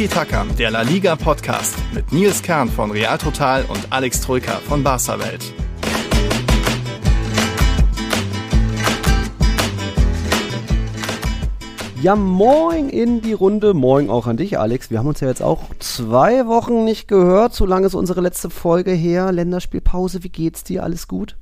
Tiki Taka, der La Liga Podcast mit Nils Kern von Real Total und Alex Troika von Barca Welt. Ja, moin in die Runde. Moin auch an dich, Alex. Wir haben uns ja jetzt auch zwei Wochen nicht gehört. So lange ist unsere letzte Folge her. Länderspielpause. Wie geht's dir? Alles gut?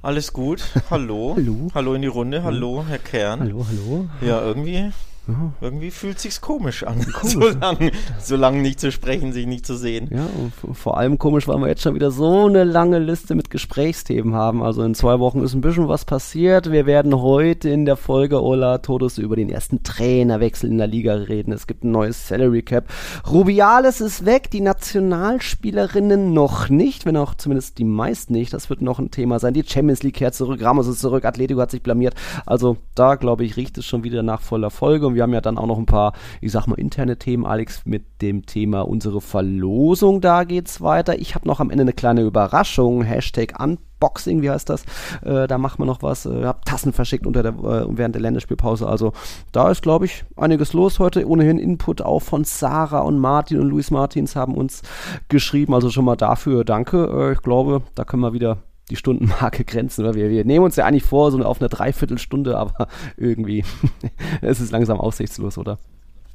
Alles gut. Hallo. hallo. Hallo in die Runde. Hallo, Herr Kern. Hallo, hallo. Ja, irgendwie ja. Irgendwie fühlt sich's komisch an, komisch. so lange so lang nicht zu sprechen, sich nicht zu sehen. Ja, vor allem komisch, weil wir jetzt schon wieder so eine lange Liste mit Gesprächsthemen haben. Also in zwei Wochen ist ein bisschen was passiert. Wir werden heute in der Folge Ola Todes über den ersten Trainerwechsel in der Liga reden. Es gibt ein neues Salary Cap. Rubiales ist weg, die Nationalspielerinnen noch nicht, wenn auch zumindest die meisten nicht. Das wird noch ein Thema sein. Die Champions League kehrt zurück, Ramos ist zurück, Atletico hat sich blamiert. Also da, glaube ich, riecht es schon wieder nach voller Folge. Und wir haben ja dann auch noch ein paar, ich sag mal, interne Themen, Alex, mit dem Thema unsere Verlosung. Da geht's weiter. Ich habe noch am Ende eine kleine Überraschung. Hashtag Unboxing, wie heißt das? Äh, da machen wir noch was. Äh, hab Tassen verschickt unter der, äh, während der Länderspielpause. Also da ist, glaube ich, einiges los heute. Ohnehin Input auch von Sarah und Martin und Luis Martins haben uns geschrieben. Also schon mal dafür danke. Äh, ich glaube, da können wir wieder die Stundenmarke grenzen. Oder? Wir, wir nehmen uns ja eigentlich vor, so auf eine Dreiviertelstunde, aber irgendwie es ist langsam aussichtslos, oder?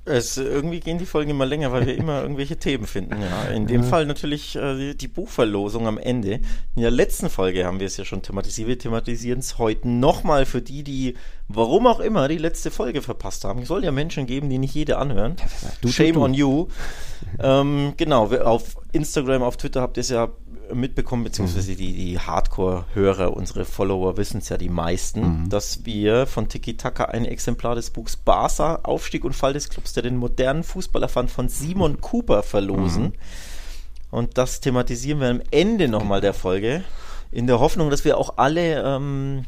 Es, irgendwie gehen die Folgen immer länger, weil wir immer irgendwelche Themen finden. Ja. In dem ja. Fall natürlich äh, die Buchverlosung am Ende. In der letzten Folge haben wir es ja schon thematisiert. Wir thematisieren es heute nochmal für die, die, warum auch immer, die letzte Folge verpasst haben. Es soll ja Menschen geben, die nicht jede anhören. Du, Shame du, du. on you. ähm, genau, auf Instagram, auf Twitter habt ihr es ja mitbekommen, beziehungsweise mhm. die, die Hardcore-Hörer, unsere Follower wissen es ja die meisten, mhm. dass wir von Tiki Taka ein Exemplar des Buchs Barca, Aufstieg und Fall des Clubs, der den modernen Fußball erfand, von Simon Cooper verlosen. Mhm. Und das thematisieren wir am Ende nochmal der Folge, in der Hoffnung, dass wir auch alle ähm,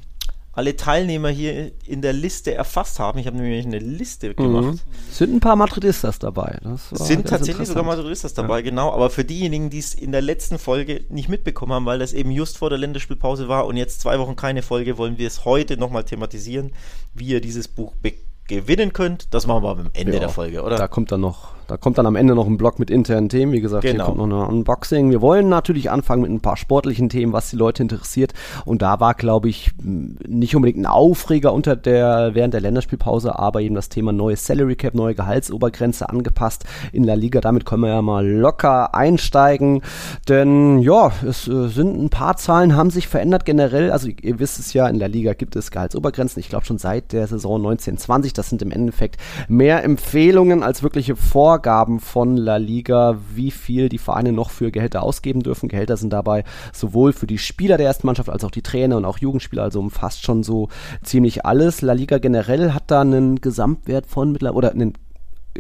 alle Teilnehmer hier in der Liste erfasst haben. Ich habe nämlich eine Liste gemacht. Mhm. Sind ein paar Madridistas dabei. sind tatsächlich sogar Madridistas dabei, ja. genau. Aber für diejenigen, die es in der letzten Folge nicht mitbekommen haben, weil das eben just vor der Länderspielpause war und jetzt zwei Wochen keine Folge, wollen wir es heute nochmal thematisieren, wie ihr dieses Buch gewinnen könnt. Das machen wir am Ende ja, der Folge, oder? Da kommt dann noch da kommt dann am Ende noch ein Blog mit internen Themen. Wie gesagt, genau. hier kommt noch ein Unboxing. Wir wollen natürlich anfangen mit ein paar sportlichen Themen, was die Leute interessiert. Und da war, glaube ich, nicht unbedingt ein Aufreger unter der, während der Länderspielpause, aber eben das Thema neue Salary Cap, neue Gehaltsobergrenze angepasst in La Liga. Damit können wir ja mal locker einsteigen. Denn, ja, es äh, sind ein paar Zahlen, haben sich verändert generell. Also, ihr wisst es ja, in der Liga gibt es Gehaltsobergrenzen. Ich glaube schon seit der Saison 1920. Das sind im Endeffekt mehr Empfehlungen als wirkliche Vorgaben Vorgaben von La Liga, wie viel die Vereine noch für Gehälter ausgeben dürfen. Gehälter sind dabei sowohl für die Spieler der ersten Mannschaft als auch die Trainer und auch Jugendspieler, also umfasst schon so ziemlich alles. La Liga generell hat da einen Gesamtwert von mittlerweile oder einen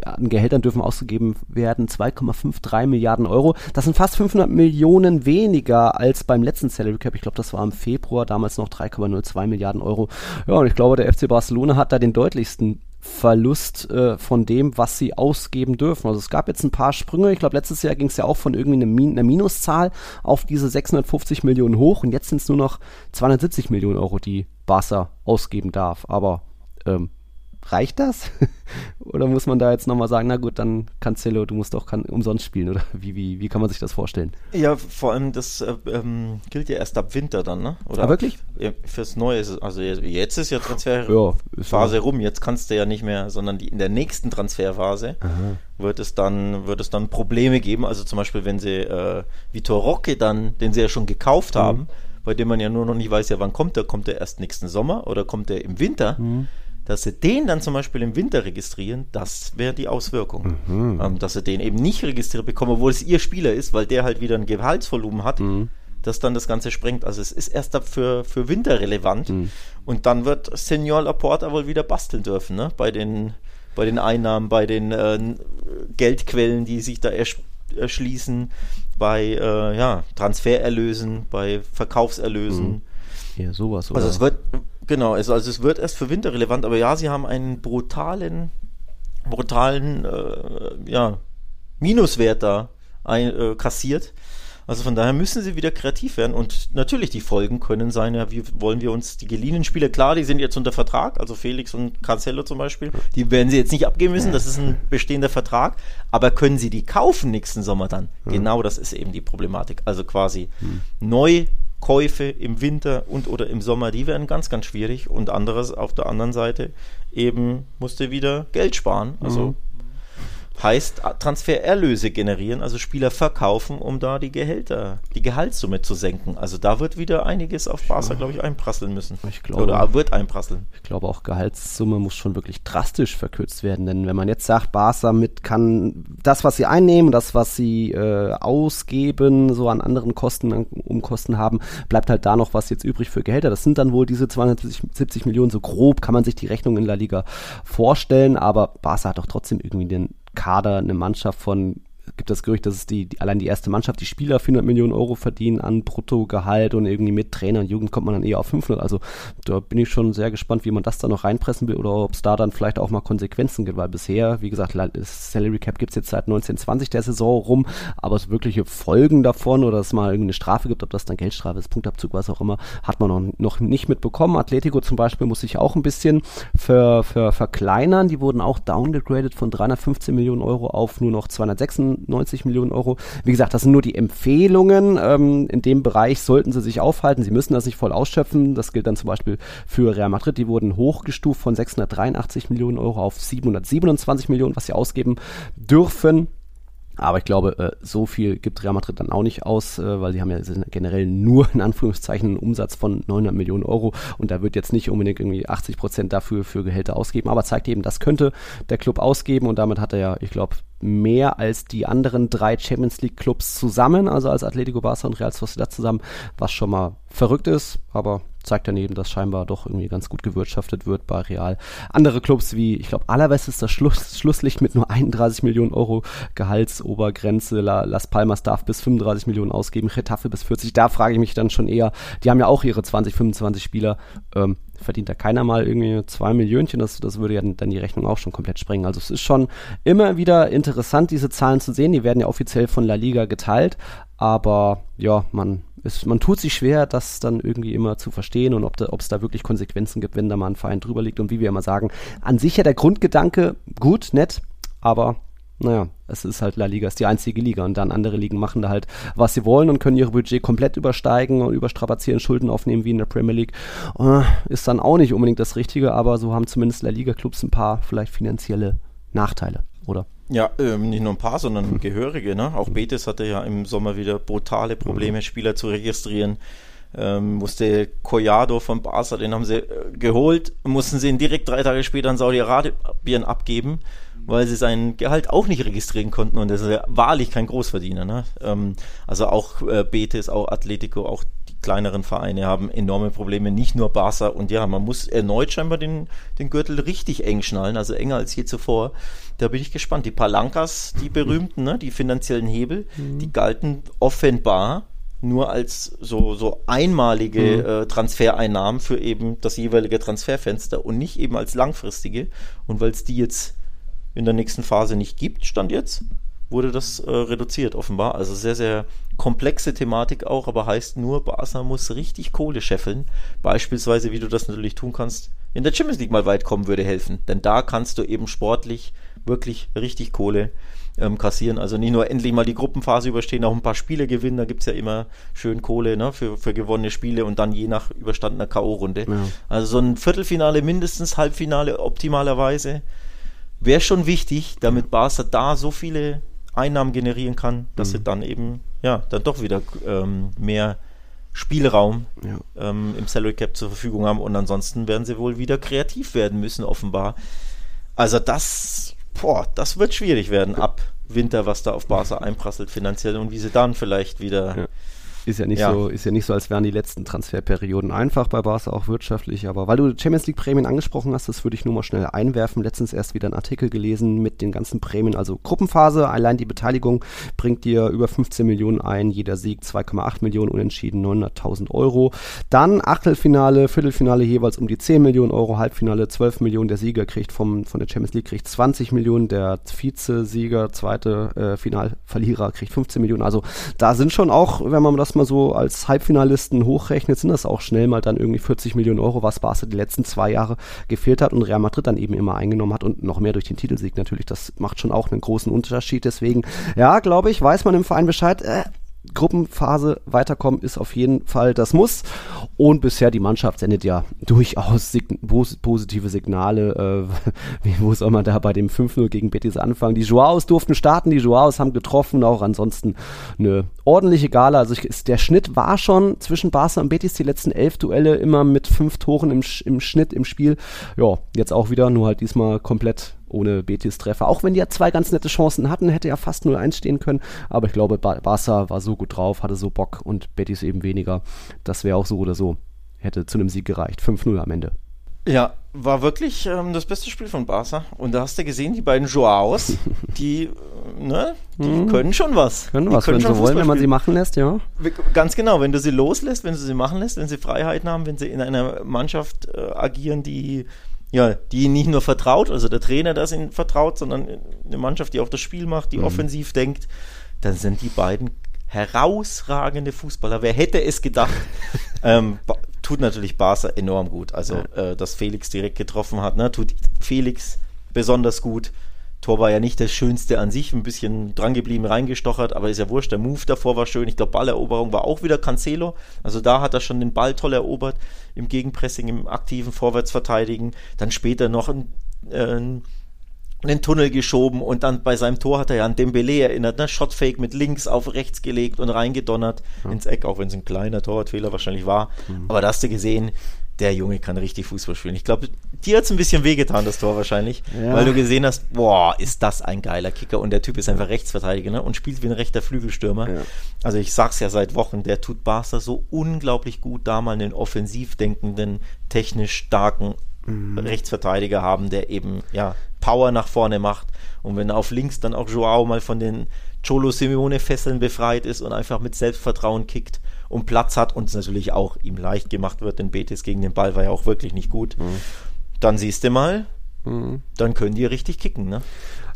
an Gehältern dürfen ausgegeben werden 2,53 Milliarden Euro. Das sind fast 500 Millionen weniger als beim letzten Salary Cap. Ich glaube, das war im Februar, damals noch 3,02 Milliarden Euro. Ja, und ich glaube, der FC Barcelona hat da den deutlichsten Verlust äh, von dem, was sie ausgeben dürfen. Also es gab jetzt ein paar Sprünge. Ich glaube, letztes Jahr ging es ja auch von irgendwie einer, Min einer Minuszahl auf diese 650 Millionen hoch und jetzt sind es nur noch 270 Millionen Euro, die Barca ausgeben darf. Aber ähm, reicht das? oder muss man da jetzt nochmal sagen, na gut, dann Cancelo, du musst doch kann, umsonst spielen, oder wie, wie, wie kann man sich das vorstellen? Ja, vor allem, das äh, ähm, gilt ja erst ab Winter dann, ne? Oder ah, wirklich? Fürs Neue, also jetzt ist ja Transferphase ja, rum, jetzt kannst du ja nicht mehr, sondern die, in der nächsten Transferphase Aha. wird es dann wird es dann Probleme geben, also zum Beispiel, wenn sie äh, Vitor Roque dann, den sie ja schon gekauft mhm. haben, bei dem man ja nur noch nicht weiß, ja wann kommt er, kommt er erst nächsten Sommer oder kommt er im Winter? Mhm dass sie den dann zum Beispiel im Winter registrieren, das wäre die Auswirkung. Mhm. Ähm, dass sie den eben nicht registriert bekommen, obwohl es ihr Spieler ist, weil der halt wieder ein Gehaltsvolumen hat, mhm. das dann das Ganze sprengt. Also es ist erst für, für Winter relevant. Mhm. Und dann wird Senior Laporta wohl wieder basteln dürfen, ne? Bei den, bei den Einnahmen, bei den äh, Geldquellen, die sich da erschließen, bei äh, ja, Transfererlösen, bei Verkaufserlösen. Mhm. Ja, sowas. Oder? Also es wird Genau, also, also es wird erst für Winter relevant, aber ja, sie haben einen brutalen, brutalen, äh, ja, Minuswert da ein, äh, kassiert. Also von daher müssen sie wieder kreativ werden und natürlich die Folgen können sein, ja, wie wollen wir uns die geliehenen Spieler, klar, die sind jetzt unter Vertrag, also Felix und Cancelo zum Beispiel, die werden sie jetzt nicht abgeben müssen, das ist ein bestehender Vertrag, aber können sie die kaufen nächsten Sommer dann? Mhm. Genau das ist eben die Problematik. Also quasi mhm. neu Käufe im Winter und oder im Sommer, die werden ganz, ganz schwierig. Und anderes auf der anderen Seite eben musste wieder Geld sparen. Also mhm heißt Transfererlöse generieren, also Spieler verkaufen, um da die Gehälter, die Gehaltssumme zu senken. Also da wird wieder einiges auf Barca, glaube ich, einprasseln müssen. Ich glaube, Oder wird einprasseln. Ich glaube auch Gehaltssumme muss schon wirklich drastisch verkürzt werden, denn wenn man jetzt sagt, Barca mit kann das, was sie einnehmen, das, was sie äh, ausgeben, so an anderen Kosten, an Umkosten haben, bleibt halt da noch was jetzt übrig für Gehälter. Das sind dann wohl diese 270 Millionen, so grob kann man sich die Rechnung in La Liga vorstellen, aber Barca hat doch trotzdem irgendwie den Kader eine Mannschaft von gibt das Gerücht, dass es die, die, allein die erste Mannschaft, die Spieler 400 Millionen Euro verdienen an Bruttogehalt und irgendwie mit Trainer und Jugend kommt man dann eher auf 500. Also da bin ich schon sehr gespannt, wie man das da noch reinpressen will oder ob es da dann vielleicht auch mal Konsequenzen gibt, weil bisher, wie gesagt, Salary Cap gibt es jetzt seit 1920 der Saison rum, aber es wirkliche Folgen davon oder es mal irgendeine Strafe gibt, ob das dann Geldstrafe ist, Punktabzug, was auch immer, hat man noch, noch nicht mitbekommen. Atletico zum Beispiel muss sich auch ein bisschen ver, ver, verkleinern. Die wurden auch downgegradet von 315 Millionen Euro auf nur noch 296 90 Millionen Euro. Wie gesagt, das sind nur die Empfehlungen. Ähm, in dem Bereich sollten sie sich aufhalten. Sie müssen das nicht voll ausschöpfen. Das gilt dann zum Beispiel für Real Madrid. Die wurden hochgestuft von 683 Millionen Euro auf 727 Millionen, was sie ausgeben dürfen. Aber ich glaube, äh, so viel gibt Real Madrid dann auch nicht aus, äh, weil sie haben ja generell nur in Anführungszeichen einen Umsatz von 900 Millionen Euro. Und da wird jetzt nicht unbedingt irgendwie 80 Prozent dafür für Gehälter ausgeben, aber zeigt eben, das könnte der Club ausgeben. Und damit hat er ja, ich glaube, mehr als die anderen drei Champions League Clubs zusammen, also als Atletico Barca und Real Sociedad zusammen, was schon mal verrückt ist, aber zeigt daneben, dass scheinbar doch irgendwie ganz gut gewirtschaftet wird bei Real. Andere Clubs wie, ich glaube, Alaves ist das Schluss, Schlusslicht mit nur 31 Millionen Euro Gehaltsobergrenze. La, Las Palmas darf bis 35 Millionen ausgeben, Getafe bis 40. Da frage ich mich dann schon eher, die haben ja auch ihre 20, 25 Spieler. Ähm, verdient da keiner mal irgendwie zwei Millionchen, das, das würde ja dann die Rechnung auch schon komplett sprengen. Also es ist schon immer wieder interessant, diese Zahlen zu sehen. Die werden ja offiziell von La Liga geteilt, aber ja, man, ist, man tut sich schwer, das dann irgendwie immer zu verstehen und ob es da, wirklich Konsequenzen gibt, wenn da mal ein Verein drüber liegt. Und wie wir immer sagen, an sich ja der Grundgedanke gut, nett, aber naja, es ist halt La Liga, ist die einzige Liga und dann andere Ligen machen da halt, was sie wollen und können ihr Budget komplett übersteigen und überstrapazieren, Schulden aufnehmen wie in der Premier League. Uh, ist dann auch nicht unbedingt das Richtige, aber so haben zumindest La Liga-Clubs ein paar vielleicht finanzielle Nachteile, oder? Ja, ähm, nicht nur ein paar, sondern hm. gehörige. Ne? Auch Betis hatte ja im Sommer wieder brutale Probleme, hm. Spieler zu registrieren. Ähm, musste Collado von Barca, den haben sie äh, geholt, mussten sie ihn direkt drei Tage später an Saudi-Arabien abgeben weil sie sein Gehalt auch nicht registrieren konnten und das ist ja wahrlich kein Großverdiener. Ne? Ähm, also auch äh, Betis, auch Atletico, auch kleineren Vereine haben enorme Probleme, nicht nur Barca und ja, man muss erneut scheinbar den, den Gürtel richtig eng schnallen, also enger als je zuvor. Da bin ich gespannt. Die Palancas, die berühmten, ne, die finanziellen Hebel, mhm. die galten offenbar nur als so, so einmalige mhm. äh, Transfereinnahmen für eben das jeweilige Transferfenster und nicht eben als langfristige. Und weil es die jetzt in der nächsten Phase nicht gibt, stand jetzt, wurde das äh, reduziert offenbar. Also sehr, sehr komplexe Thematik auch, aber heißt nur, Barca muss richtig Kohle scheffeln. Beispielsweise, wie du das natürlich tun kannst, in der Champions League mal weit kommen würde helfen. Denn da kannst du eben sportlich wirklich richtig Kohle ähm, kassieren. Also nicht nur endlich mal die Gruppenphase überstehen, auch ein paar Spiele gewinnen. Da gibt es ja immer schön Kohle ne, für, für gewonnene Spiele und dann je nach überstandener K.O.-Runde. Ja. Also so ein Viertelfinale mindestens, Halbfinale optimalerweise wäre schon wichtig, damit Barca da so viele Einnahmen generieren kann, dass mhm. sie dann eben, ja, dann doch wieder ähm, mehr Spielraum ja. ähm, im Salary Cap zur Verfügung haben und ansonsten werden sie wohl wieder kreativ werden müssen, offenbar. Also das, boah, das wird schwierig werden ab Winter, was da auf Barca einprasselt finanziell und wie sie dann vielleicht wieder ja Ist ja nicht ja. so, ist ja nicht so, als wären die letzten Transferperioden einfach bei Barca auch wirtschaftlich, aber weil du Champions League Prämien angesprochen hast, das würde ich nur mal schnell einwerfen. Letztens erst wieder einen Artikel gelesen mit den ganzen Prämien, also Gruppenphase, allein die Beteiligung bringt dir über 15 Millionen ein, jeder Sieg 2,8 Millionen, unentschieden 900.000 Euro. Dann Achtelfinale, Viertelfinale jeweils um die 10 Millionen Euro, Halbfinale 12 Millionen, der Sieger kriegt vom, von der Champions League kriegt 20 Millionen, der Vize-Sieger, zweite äh, Finalverlierer kriegt 15 Millionen. Also da sind schon auch, wenn man das mal so als Halbfinalisten hochrechnet, sind das auch schnell mal dann irgendwie 40 Millionen Euro, was Barca die letzten zwei Jahre gefehlt hat und Real Madrid dann eben immer eingenommen hat und noch mehr durch den Titelsieg natürlich. Das macht schon auch einen großen Unterschied. Deswegen, ja, glaube ich, weiß man im Verein Bescheid. Äh, Gruppenphase weiterkommen ist auf jeden Fall das Muss. Und bisher die Mannschaft sendet ja durchaus sign positive Signale. Äh, wo soll man da bei dem 5-0 gegen Betis anfangen? Die Joaos durften starten, die Joaos haben getroffen, auch ansonsten eine ordentliche Gala. Also ich, der Schnitt war schon zwischen Barca und Betis die letzten elf Duelle immer mit fünf Toren im, im Schnitt im Spiel. Ja, jetzt auch wieder, nur halt diesmal komplett ohne Betis-Treffer. Auch wenn die ja zwei ganz nette Chancen hatten, hätte ja fast 0-1 stehen können. Aber ich glaube, Barca war so gut drauf, hatte so Bock und Betis eben weniger. Das wäre auch so oder so. Hätte zu einem Sieg gereicht. 5-0 am Ende. Ja, war wirklich ähm, das beste Spiel von Barca. Und da hast du gesehen, die beiden Joaos, die, ne, die mhm. können schon was. Können die was, können wenn sie wollen, wenn man sie machen lässt, ja. Ganz genau, wenn du sie loslässt, wenn du sie machen lässt, wenn sie Freiheiten haben, wenn sie in einer Mannschaft äh, agieren, die ja, die nicht nur vertraut, also der Trainer das ihnen vertraut, sondern eine Mannschaft, die auch das Spiel macht, die mhm. offensiv denkt, dann sind die beiden herausragende Fußballer. Wer hätte es gedacht? ähm, tut natürlich Barca enorm gut. Also, ja. äh, dass Felix direkt getroffen hat, ne, tut Felix besonders gut. Tor war ja nicht das Schönste an sich, ein bisschen drangeblieben, reingestochert, aber ist ja wurscht. Der Move davor war schön. Ich glaube, Balleroberung war auch wieder Cancelo. Also da hat er schon den Ball toll erobert, im Gegenpressing, im aktiven Vorwärtsverteidigen. Dann später noch ein, äh, einen Tunnel geschoben und dann bei seinem Tor hat er ja an Dembele erinnert, ne? Shotfake mit links auf rechts gelegt und reingedonnert ja. ins Eck, auch wenn es ein kleiner Torwartfehler wahrscheinlich war. Mhm. Aber da hast du gesehen, der Junge kann richtig Fußball spielen. Ich glaube, dir hat es ein bisschen wehgetan, das Tor wahrscheinlich, ja. weil du gesehen hast, boah, ist das ein geiler Kicker und der Typ ist einfach Rechtsverteidiger ne? und spielt wie ein rechter Flügelstürmer. Ja. Also ich sag's ja seit Wochen, der tut Barca so unglaublich gut, da mal einen offensiv denkenden, technisch starken mhm. Rechtsverteidiger haben, der eben ja Power nach vorne macht und wenn auf links dann auch Joao mal von den Cholo Simeone Fesseln befreit ist und einfach mit Selbstvertrauen kickt und Platz hat und es natürlich auch ihm leicht gemacht wird, denn Betis gegen den Ball war ja auch wirklich nicht gut. Mhm. Dann siehst du mal, mhm. dann können die richtig kicken, ne?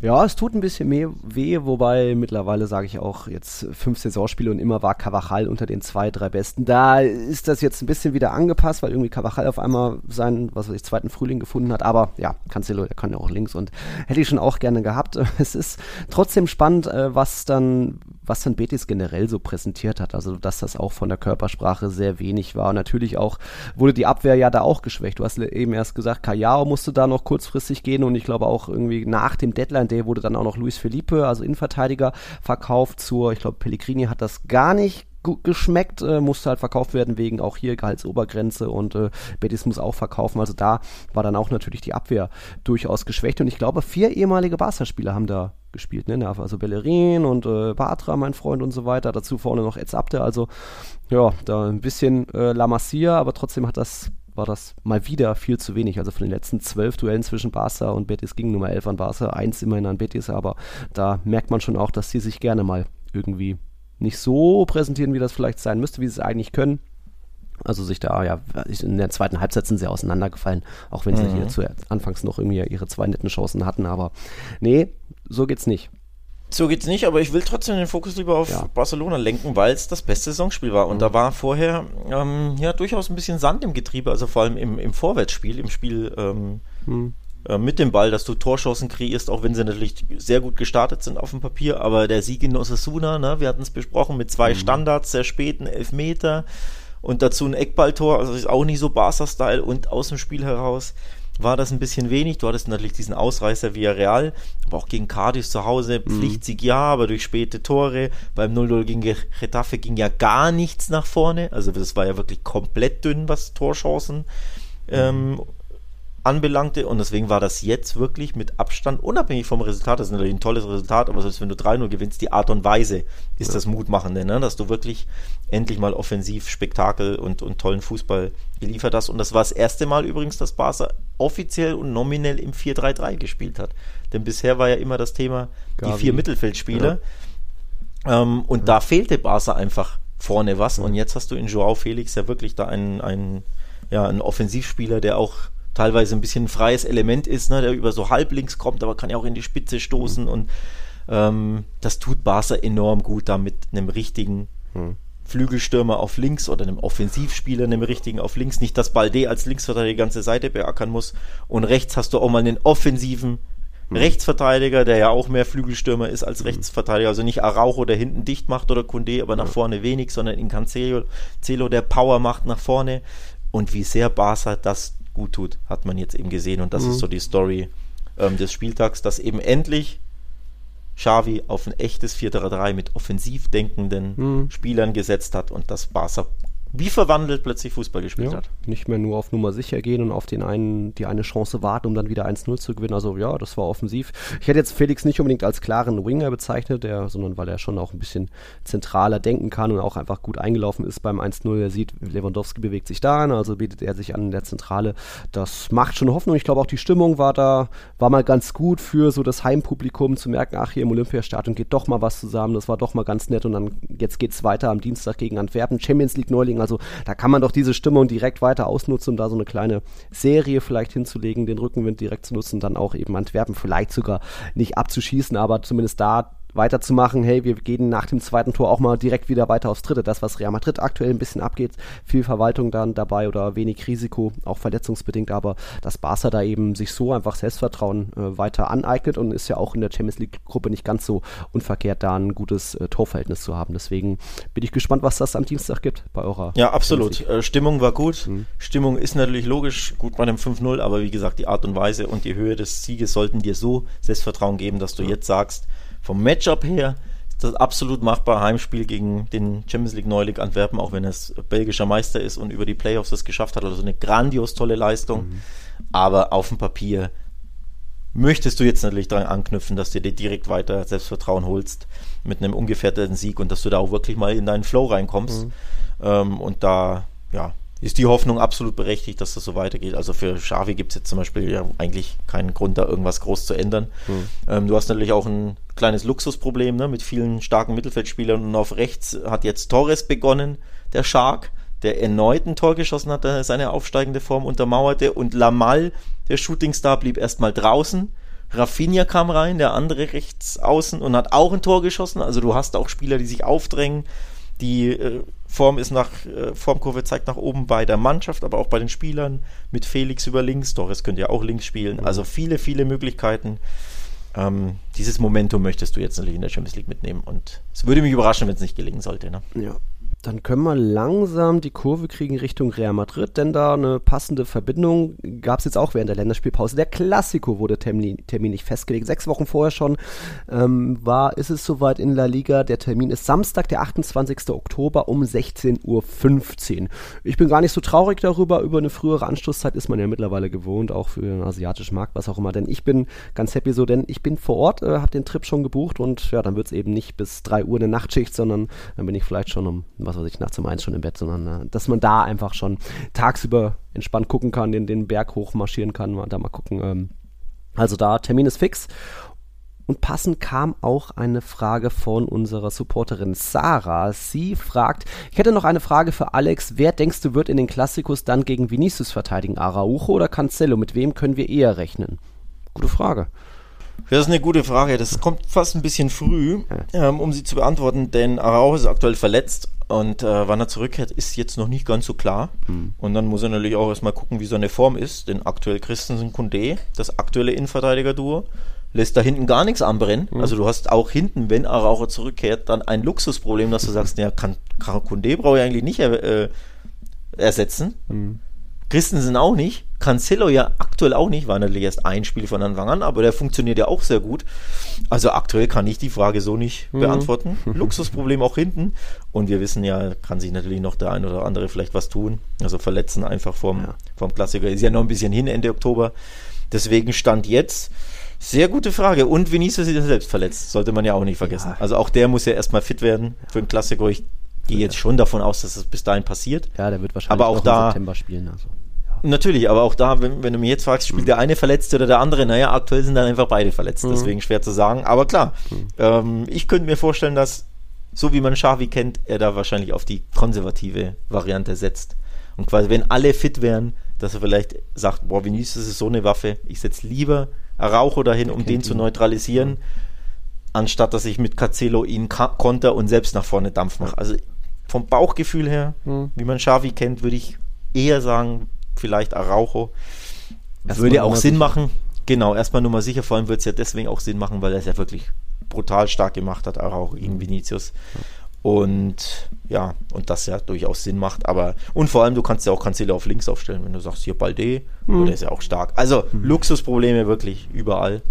Ja, es tut ein bisschen mehr weh, wobei mittlerweile sage ich auch jetzt fünf Saisonspiele und immer war Cavachal unter den zwei, drei Besten. Da ist das jetzt ein bisschen wieder angepasst, weil irgendwie Cavachal auf einmal seinen, was weiß ich, zweiten Frühling gefunden hat. Aber ja, Cancelo, der kann ja auch links und hätte ich schon auch gerne gehabt. Es ist trotzdem spannend, äh, was dann, was dann Betis generell so präsentiert hat. Also, dass das auch von der Körpersprache sehr wenig war. Und natürlich auch wurde die Abwehr ja da auch geschwächt. Du hast eben erst gesagt, Kajao musste da noch kurzfristig gehen und ich glaube auch irgendwie nach dem Deadline Day wurde dann auch noch Luis Felipe, also Innenverteidiger, verkauft zur, ich glaube, Pellegrini hat das gar nicht geschmeckt, äh, musste halt verkauft werden wegen auch hier Gehaltsobergrenze und äh, Betis muss auch verkaufen. Also da war dann auch natürlich die Abwehr durchaus geschwächt und ich glaube, vier ehemalige Barca-Spieler haben da gespielt, ne? Also Bellerin und äh, Batra, mein Freund und so weiter. Dazu vorne noch Eds Abde, also ja, da ein bisschen äh, La Masia, aber trotzdem hat das war das mal wieder viel zu wenig. Also von den letzten zwölf Duellen zwischen Barca und Betis ging Nummer elf an Barca, eins immerhin an Betis, aber da merkt man schon auch, dass sie sich gerne mal irgendwie nicht so präsentieren, wie das vielleicht sein müsste, wie sie es eigentlich können. Also sich da, ja, in der zweiten Halbzeit sind sie auseinandergefallen, auch wenn sie mhm. hier zu Anfangs noch irgendwie ihre zwei netten Chancen hatten, aber nee, so geht's nicht. So geht's nicht, aber ich will trotzdem den Fokus lieber auf ja. Barcelona lenken, weil es das beste Saisonspiel war. Und mhm. da war vorher ähm, ja durchaus ein bisschen Sand im Getriebe, also vor allem im, im Vorwärtsspiel, im Spiel ähm, mhm. äh, mit dem Ball, dass du Torchancen kreierst, auch wenn sie natürlich sehr gut gestartet sind auf dem Papier. Aber der Sieg in Osasuna, ne, wir hatten es besprochen, mit zwei mhm. Standards, sehr späten Elfmeter und dazu ein Eckballtor, also ist auch nicht so Barca-Style und aus dem Spiel heraus war das ein bisschen wenig. Du hattest natürlich diesen Ausreißer via Real, aber auch gegen Cadiz zu Hause, mhm. Pflichtsieg ja, aber durch späte Tore. Beim 0-0 gegen Getafe ging ja gar nichts nach vorne. Also das war ja wirklich komplett dünn, was Torchancen ähm, anbelangte und deswegen war das jetzt wirklich mit Abstand, unabhängig vom Resultat, das ist natürlich ein tolles Resultat, aber selbst wenn du 3-0 gewinnst, die Art und Weise ist ja. das Mutmachende, ne? dass du wirklich endlich mal offensiv Spektakel und, und tollen Fußball geliefert hast und das war das erste Mal übrigens, dass Barca offiziell und nominell im 4-3-3 gespielt hat, denn bisher war ja immer das Thema Gavi. die vier Mittelfeldspieler ja. ähm, und ja. da fehlte Barca einfach vorne was und jetzt hast du in Joao Felix ja wirklich da einen, einen, ja, einen Offensivspieler, der auch teilweise ein bisschen ein freies Element ist, ne, der über so halblinks kommt, aber kann ja auch in die Spitze stoßen mhm. und ähm, das tut Barca enorm gut, da mit einem richtigen mhm. Flügelstürmer auf links oder einem Offensivspieler, einem richtigen auf links, nicht dass Balde als Linksverteidiger die ganze Seite beackern muss und rechts hast du auch mal einen offensiven mhm. Rechtsverteidiger, der ja auch mehr Flügelstürmer ist als mhm. Rechtsverteidiger, also nicht Araujo, der hinten dicht macht oder Kunde, aber nach vorne wenig, sondern in Cancelo, der Power macht nach vorne und wie sehr Barca das gut tut, hat man jetzt eben gesehen. Und das mhm. ist so die Story ähm, des Spieltags, dass eben endlich Xavi auf ein echtes 4-3-3 mit offensiv denkenden mhm. Spielern gesetzt hat und das Barca wie verwandelt plötzlich Fußball gespielt ja, hat. Nicht mehr nur auf Nummer sicher gehen und auf den einen, die eine Chance warten, um dann wieder 1-0 zu gewinnen. Also ja, das war offensiv. Ich hätte jetzt Felix nicht unbedingt als klaren Winger bezeichnet, der, sondern weil er schon auch ein bisschen zentraler denken kann und auch einfach gut eingelaufen ist beim 1-0. Er sieht, Lewandowski bewegt sich da an, also bietet er sich an in der Zentrale. Das macht schon Hoffnung. Ich glaube auch die Stimmung war da, war mal ganz gut für so das Heimpublikum zu merken, ach hier im Olympiastadion geht doch mal was zusammen, das war doch mal ganz nett und dann jetzt geht es weiter am Dienstag gegen Antwerpen. Champions League Neuling also da kann man doch diese Stimmung direkt weiter ausnutzen, um da so eine kleine Serie vielleicht hinzulegen, den Rückenwind direkt zu nutzen, dann auch eben Antwerpen vielleicht sogar nicht abzuschießen, aber zumindest da weiterzumachen, hey, wir gehen nach dem zweiten Tor auch mal direkt wieder weiter aufs dritte. Das, was Real Madrid aktuell ein bisschen abgeht, viel Verwaltung dann dabei oder wenig Risiko, auch verletzungsbedingt, aber dass Barca da eben sich so einfach Selbstvertrauen äh, weiter aneignet und ist ja auch in der Champions League-Gruppe nicht ganz so unverkehrt, da ein gutes äh, Torverhältnis zu haben. Deswegen bin ich gespannt, was das am Dienstag gibt bei eurer. Ja, absolut. Äh, Stimmung war gut. Mhm. Stimmung ist natürlich logisch gut bei einem 5-0, aber wie gesagt, die Art und Weise und die Höhe des Sieges sollten dir so Selbstvertrauen geben, dass du ja. jetzt sagst, vom Matchup her ist das absolut machbar. Heimspiel gegen den Champions League Neulig Antwerpen, auch wenn es belgischer Meister ist und über die Playoffs es geschafft hat. Also eine grandios tolle Leistung. Mhm. Aber auf dem Papier möchtest du jetzt natürlich daran anknüpfen, dass du dir direkt weiter Selbstvertrauen holst mit einem ungefährdeten Sieg und dass du da auch wirklich mal in deinen Flow reinkommst. Mhm. Ähm, und da, ja, ist die Hoffnung absolut berechtigt, dass das so weitergeht. Also für Xavi gibt es jetzt zum Beispiel ja eigentlich keinen Grund, da irgendwas groß zu ändern. Mhm. Ähm, du hast natürlich auch ein kleines Luxusproblem ne, mit vielen starken Mittelfeldspielern und auf rechts hat jetzt Torres begonnen, der Shark, der erneut ein Tor geschossen hat, der seine aufsteigende Form untermauerte und Lamal, der Shootingstar, blieb erstmal draußen. Rafinha kam rein, der andere rechts außen und hat auch ein Tor geschossen. Also du hast auch Spieler, die sich aufdrängen. Die äh, Form ist nach, äh, Formkurve zeigt nach oben bei der Mannschaft, aber auch bei den Spielern. Mit Felix über links. Torres könnte ja auch links spielen. Mhm. Also viele, viele Möglichkeiten. Ähm, dieses Momentum möchtest du jetzt natürlich in der Champions League mitnehmen. Und es würde mich überraschen, wenn es nicht gelingen sollte. Ne? Ja, dann können wir langsam die Kurve kriegen Richtung Real Madrid, denn da eine passende Verbindung gab es jetzt auch während der Länderspielpause. Der Klassiko wurde Termin, nicht festgelegt. Sechs Wochen vorher schon ähm, war, ist es soweit in La Liga. Der Termin ist Samstag, der 28. Oktober um 16.15 Uhr. Ich bin gar nicht so traurig darüber. Über eine frühere Anstoßzeit ist man ja mittlerweile gewohnt, auch für den asiatischen Markt, was auch immer. Denn ich bin ganz happy so, denn ich bin vor Ort, äh, habe den Trip schon gebucht und ja, dann wird es eben nicht bis 3 Uhr eine Nachtschicht, sondern dann bin ich vielleicht schon um was weiß ich, nachts um eins schon im Bett, sondern äh, dass man da einfach schon tagsüber entspannt gucken kann, den, den Berg hochmarschieren kann, mal, da mal gucken. Ähm, also da, Termin ist fix. Und passend kam auch eine Frage von unserer Supporterin Sarah. Sie fragt, ich hätte noch eine Frage für Alex. Wer denkst du wird in den Klassikus dann gegen Vinicius verteidigen? Araujo oder Cancelo? Mit wem können wir eher rechnen? Gute Frage. Das ist eine gute Frage. Das kommt fast ein bisschen früh, ähm, um sie zu beantworten, denn Araujo ist aktuell verletzt und äh, wann er zurückkehrt, ist jetzt noch nicht ganz so klar. Hm. Und dann muss er natürlich auch erstmal gucken, wie seine Form ist, denn aktuell Christensen Kunde, das aktuelle Innenverteidiger-Duo, lässt da hinten gar nichts anbrennen. Hm. Also du hast auch hinten, wenn Araujo zurückkehrt, dann ein Luxusproblem, dass du sagst, ja, kann, kann Kunde brauche ich eigentlich nicht äh, ersetzen. Hm. Christensen auch nicht. Cancelo ja aktuell auch nicht, war natürlich erst ein Spiel von Anfang an, aber der funktioniert ja auch sehr gut. Also aktuell kann ich die Frage so nicht mhm. beantworten. Luxusproblem auch hinten. Und wir wissen ja, kann sich natürlich noch der ein oder andere vielleicht was tun. Also verletzen einfach vom, ja. vom Klassiker. Ist ja noch ein bisschen hin Ende Oktober. Deswegen stand jetzt. Sehr gute Frage. Und Vinicius ist ja selbst verletzt, sollte man ja auch nicht vergessen. Ja. Also auch der muss ja erstmal fit werden für einen Klassiker. Ich gehe jetzt schon davon aus, dass es bis dahin passiert. Ja, der wird wahrscheinlich aber auch, da, im September spielen. Also. Natürlich, aber auch da, wenn, wenn, du mich jetzt fragst, spielt mhm. der eine verletzt oder der andere, naja, aktuell sind dann einfach beide verletzt, mhm. deswegen schwer zu sagen. Aber klar, mhm. ähm, ich könnte mir vorstellen, dass, so wie man Xavi kennt, er da wahrscheinlich auf die konservative Variante setzt. Und quasi, wenn alle fit wären, dass er vielleicht sagt, boah, Vinicius ist so eine Waffe, ich setze lieber Araujo dahin, um den ihn. zu neutralisieren, anstatt dass ich mit Cancelo ihn konter und selbst nach vorne Dampf mache. Also vom Bauchgefühl her, mhm. wie man Xavi kennt, würde ich eher sagen, vielleicht Araujo. Das würde ja auch Sinn sicher. machen. Genau, erstmal nur mal sicher, vor allem würde es ja deswegen auch Sinn machen, weil er es ja wirklich brutal stark gemacht hat, Araujo gegen mhm. Vinicius. Und ja, und das ja durchaus Sinn macht. Aber und vor allem, du kannst ja auch Cancelo auf links aufstellen, wenn du sagst, hier Balde, mhm. der ist ja auch stark. Also mhm. Luxusprobleme wirklich überall.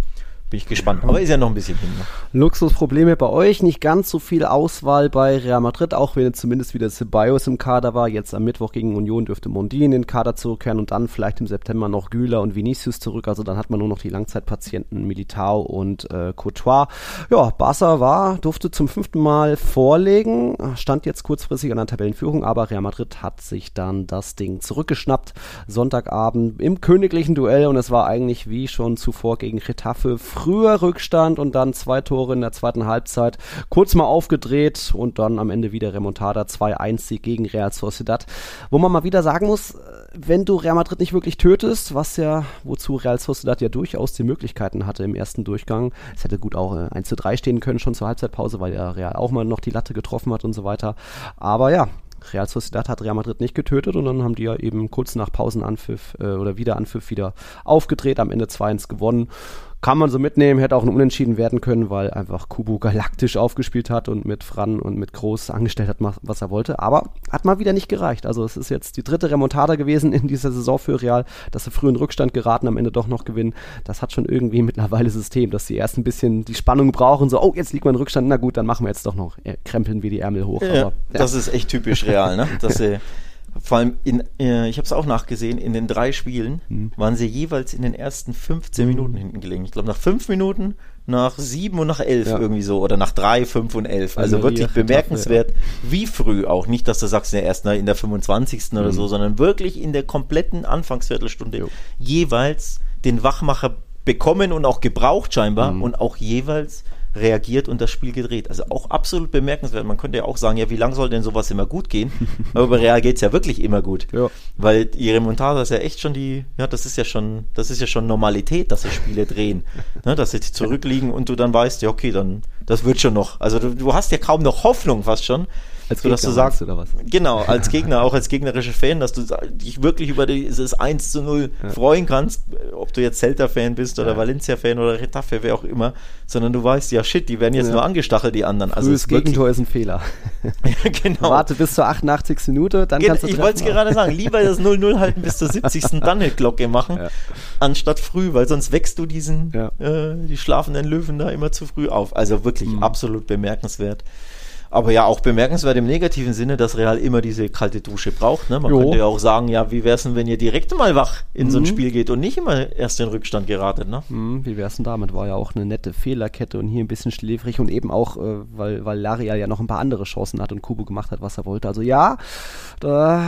Bin ich gespannt. Aber ist ja noch ein bisschen hin. Ne? Luxusprobleme bei euch, nicht ganz so viel Auswahl bei Real Madrid, auch wenn jetzt zumindest wieder Ceballos im Kader war. Jetzt am Mittwoch gegen Union dürfte Mondi in den Kader zurückkehren und dann vielleicht im September noch Güler und Vinicius zurück. Also dann hat man nur noch die Langzeitpatienten Militao und äh, Courtois. Ja, Barca war, durfte zum fünften Mal vorlegen, stand jetzt kurzfristig an der Tabellenführung, aber Real Madrid hat sich dann das Ding zurückgeschnappt. Sonntagabend im königlichen Duell und es war eigentlich wie schon zuvor gegen Retafe früher Rückstand und dann zwei Tore in der zweiten Halbzeit. Kurz mal aufgedreht und dann am Ende wieder Remontada 2-1 gegen Real Sociedad. Wo man mal wieder sagen muss, wenn du Real Madrid nicht wirklich tötest, was ja, wozu Real Sociedad ja durchaus die Möglichkeiten hatte im ersten Durchgang. Es hätte gut auch 1 äh, zu 3 stehen können schon zur Halbzeitpause, weil ja Real auch mal noch die Latte getroffen hat und so weiter. Aber ja, Real Sociedad hat Real Madrid nicht getötet und dann haben die ja eben kurz nach Pausenanpfiff äh, oder Wiederanpfiff wieder aufgedreht, am Ende 2-1 gewonnen kann man so mitnehmen, hätte auch ein Unentschieden werden können, weil einfach Kubu galaktisch aufgespielt hat und mit Fran und mit Groß angestellt hat, was er wollte. Aber hat mal wieder nicht gereicht. Also es ist jetzt die dritte Remontada gewesen in dieser Saison für Real, dass sie früh in Rückstand geraten, am Ende doch noch gewinnen. Das hat schon irgendwie mittlerweile System, dass sie erst ein bisschen die Spannung brauchen, so, oh, jetzt liegt man in Rückstand, na gut, dann machen wir jetzt doch noch, äh, krempeln wir die Ärmel hoch. Ja, Aber, ja. Das ist echt typisch Real, ne? Dass sie vor allem, in, äh, ich habe es auch nachgesehen, in den drei Spielen mhm. waren sie jeweils in den ersten 15 mhm. Minuten hinten gelegen. Ich glaube, nach fünf Minuten, nach sieben und nach elf ja. irgendwie so. Oder nach drei, fünf und elf. Also, also wirklich bemerkenswert, ja. wie früh auch. Nicht, dass du sagst, ja, erst in der 25. Mhm. oder so, sondern wirklich in der kompletten Anfangsviertelstunde jo. jeweils den Wachmacher bekommen und auch gebraucht scheinbar mhm. und auch jeweils reagiert und das Spiel gedreht. Also auch absolut bemerkenswert. Man könnte ja auch sagen, ja, wie lange soll denn sowas immer gut gehen? Aber bei Real geht es ja wirklich immer gut. Ja. Weil ihre Montage ist ja echt schon die, ja, das ist ja schon, das ist ja schon Normalität, dass sie Spiele drehen. ne, dass sie zurückliegen und du dann weißt, ja, okay, dann, das wird schon noch. Also du, du hast ja kaum noch Hoffnung fast schon, als Gegner, dass du sagst, oder was? Genau, als Gegner, auch als gegnerischer Fan, dass du dich wirklich über dieses 1 zu 0 ja. freuen kannst, ob du jetzt Celta-Fan bist oder ja. Valencia-Fan oder Retafe, wer auch immer, sondern du weißt, ja shit, die werden jetzt ja. nur angestachelt, die anderen. Also das Gegentor ist ein Fehler. ja, genau. Warte bis zur 88. Minute, dann Ge kannst du Ich wollte es gerade sagen, lieber das 0-0 halten bis zur 70. dann eine Glocke machen, anstatt früh, weil sonst wächst du diesen, äh, die schlafenden Löwen da immer zu früh auf. Also wirklich mhm. absolut bemerkenswert. Aber ja, auch bemerkenswert im negativen Sinne, dass Real immer diese kalte Dusche braucht. Ne? Man jo. könnte ja auch sagen, ja, wie wär's denn, wenn ihr direkt mal wach in mhm. so ein mhm. Spiel geht und nicht immer erst in Rückstand geratet, ne? Mhm, wie wär's denn damit? War ja auch eine nette Fehlerkette und hier ein bisschen schläfrig und eben auch, äh, weil, weil Laria ja noch ein paar andere Chancen hat und Kubo gemacht hat, was er wollte. Also ja, da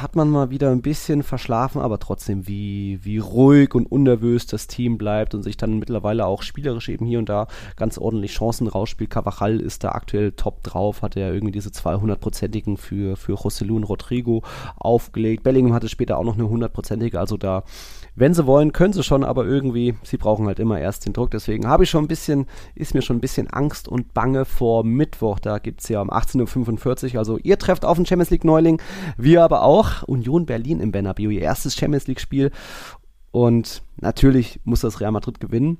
hat man mal wieder ein bisschen verschlafen, aber trotzdem, wie, wie ruhig und unnervös das Team bleibt und sich dann mittlerweile auch spielerisch eben hier und da ganz ordentlich Chancen rausspielt. Cavachal ist da aktuell top 3 drauf, hatte er irgendwie diese 200-prozentigen für, für Joselu und Rodrigo aufgelegt. Bellingham hatte später auch noch eine 100-prozentige, also da, wenn sie wollen, können sie schon, aber irgendwie, sie brauchen halt immer erst den Druck. Deswegen habe ich schon ein bisschen, ist mir schon ein bisschen Angst und Bange vor Mittwoch. Da gibt es ja um 18.45 Uhr, also ihr trefft auf den Champions League Neuling, wir aber auch. Union Berlin im Bernabeu, ihr erstes Champions League Spiel. Und natürlich muss das Real Madrid gewinnen.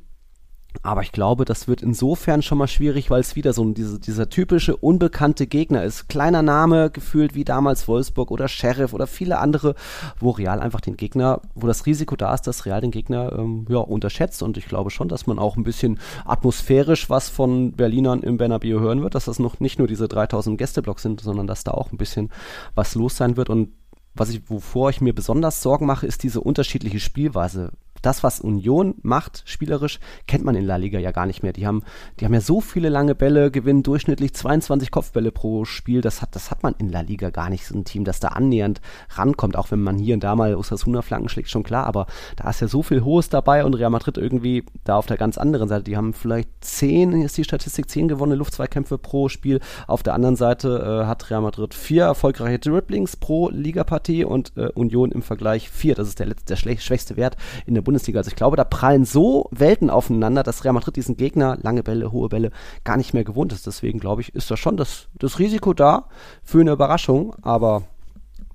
Aber ich glaube, das wird insofern schon mal schwierig, weil es wieder so diese, dieser typische unbekannte Gegner ist. Kleiner Name gefühlt wie damals Wolfsburg oder Sheriff oder viele andere, wo Real einfach den Gegner, wo das Risiko da ist, dass Real den Gegner ähm, ja, unterschätzt. Und ich glaube schon, dass man auch ein bisschen atmosphärisch was von Berlinern im Bernabeu hören wird, dass das noch nicht nur diese 3000 Gästeblocks sind, sondern dass da auch ein bisschen was los sein wird. Und was ich, wovor ich mir besonders Sorgen mache, ist diese unterschiedliche Spielweise das, was Union macht, spielerisch, kennt man in La Liga ja gar nicht mehr. Die haben, die haben ja so viele lange Bälle, gewinnen durchschnittlich 22 Kopfbälle pro Spiel. Das hat, das hat man in La Liga gar nicht, so ein Team, das da annähernd rankommt, auch wenn man hier und da mal Osasuna Flanken schlägt, schon klar. Aber da ist ja so viel Hohes dabei und Real Madrid irgendwie da auf der ganz anderen Seite. Die haben vielleicht 10, ist die Statistik, 10 gewonnene Luftzweikämpfe pro Spiel. Auf der anderen Seite äh, hat Real Madrid vier erfolgreiche Dribblings pro Ligapartie und äh, Union im Vergleich vier. Das ist der, letzte, der schwächste Wert in der Bundesliga. Also ich glaube, da prallen so Welten aufeinander, dass Real Madrid diesen Gegner, lange Bälle, hohe Bälle, gar nicht mehr gewohnt ist. Deswegen glaube ich, ist da schon das, das Risiko da für eine Überraschung, aber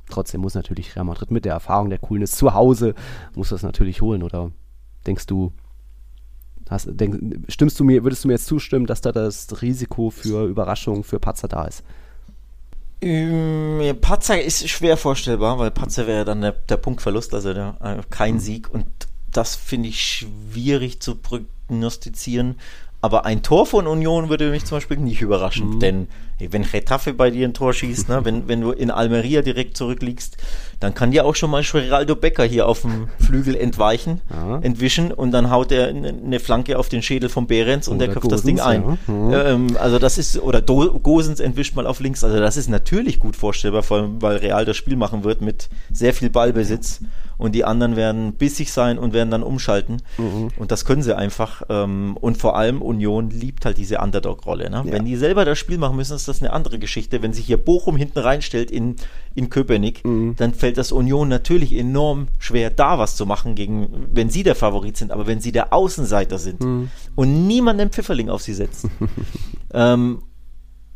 trotzdem muss natürlich Real Madrid mit der Erfahrung der Coolness zu Hause, muss das natürlich holen, oder denkst du, hast, denk, stimmst du mir, würdest du mir jetzt zustimmen, dass da das Risiko für Überraschung, für Patzer da ist? Ähm, Patzer ist schwer vorstellbar, weil Patzer wäre dann der, der Punktverlust, also der, äh, kein Sieg. Und das finde ich schwierig zu prognostizieren. Aber ein Tor von Union würde mich zum Beispiel nicht überraschen, mhm. denn wenn Retafe bei dir ein Tor schießt, ne, wenn, wenn du in Almeria direkt zurückliegst, dann kann dir auch schon mal Geraldo Becker hier auf dem Flügel entweichen, ja. entwischen und dann haut er eine Flanke auf den Schädel von Behrens und oder der köpft das Ding ein. Ja. Mhm. Ähm, also das ist, oder Do Gosens entwischt mal auf links, also das ist natürlich gut vorstellbar, vor allem weil Real das Spiel machen wird mit sehr viel Ballbesitz und die anderen werden bissig sein und werden dann umschalten mhm. und das können sie einfach ähm, und vor allem Union liebt halt diese Underdog-Rolle. Ne? Ja. Wenn die selber das Spiel machen müssen, ist das eine andere Geschichte. Wenn sich hier Bochum hinten reinstellt in, in Köpenick, mhm. dann fällt das Union natürlich enorm schwer, da was zu machen, gegen, wenn sie der Favorit sind. Aber wenn sie der Außenseiter sind mhm. und niemand den Pfifferling auf sie setzt, ähm,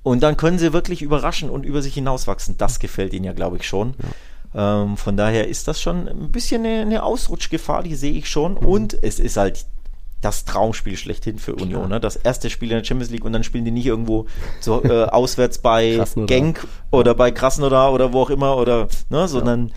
und dann können sie wirklich überraschen und über sich hinauswachsen. Das gefällt ihnen ja, glaube ich, schon. Ja. Ähm, von daher ist das schon ein bisschen eine, eine Ausrutschgefahr, die sehe ich schon. Mhm. Und es ist halt das Traumspiel schlechthin für Union. Ne? Das erste Spiel in der Champions League und dann spielen die nicht irgendwo so äh, auswärts bei Genk oder bei Krasnodar oder wo auch immer oder ne, sondern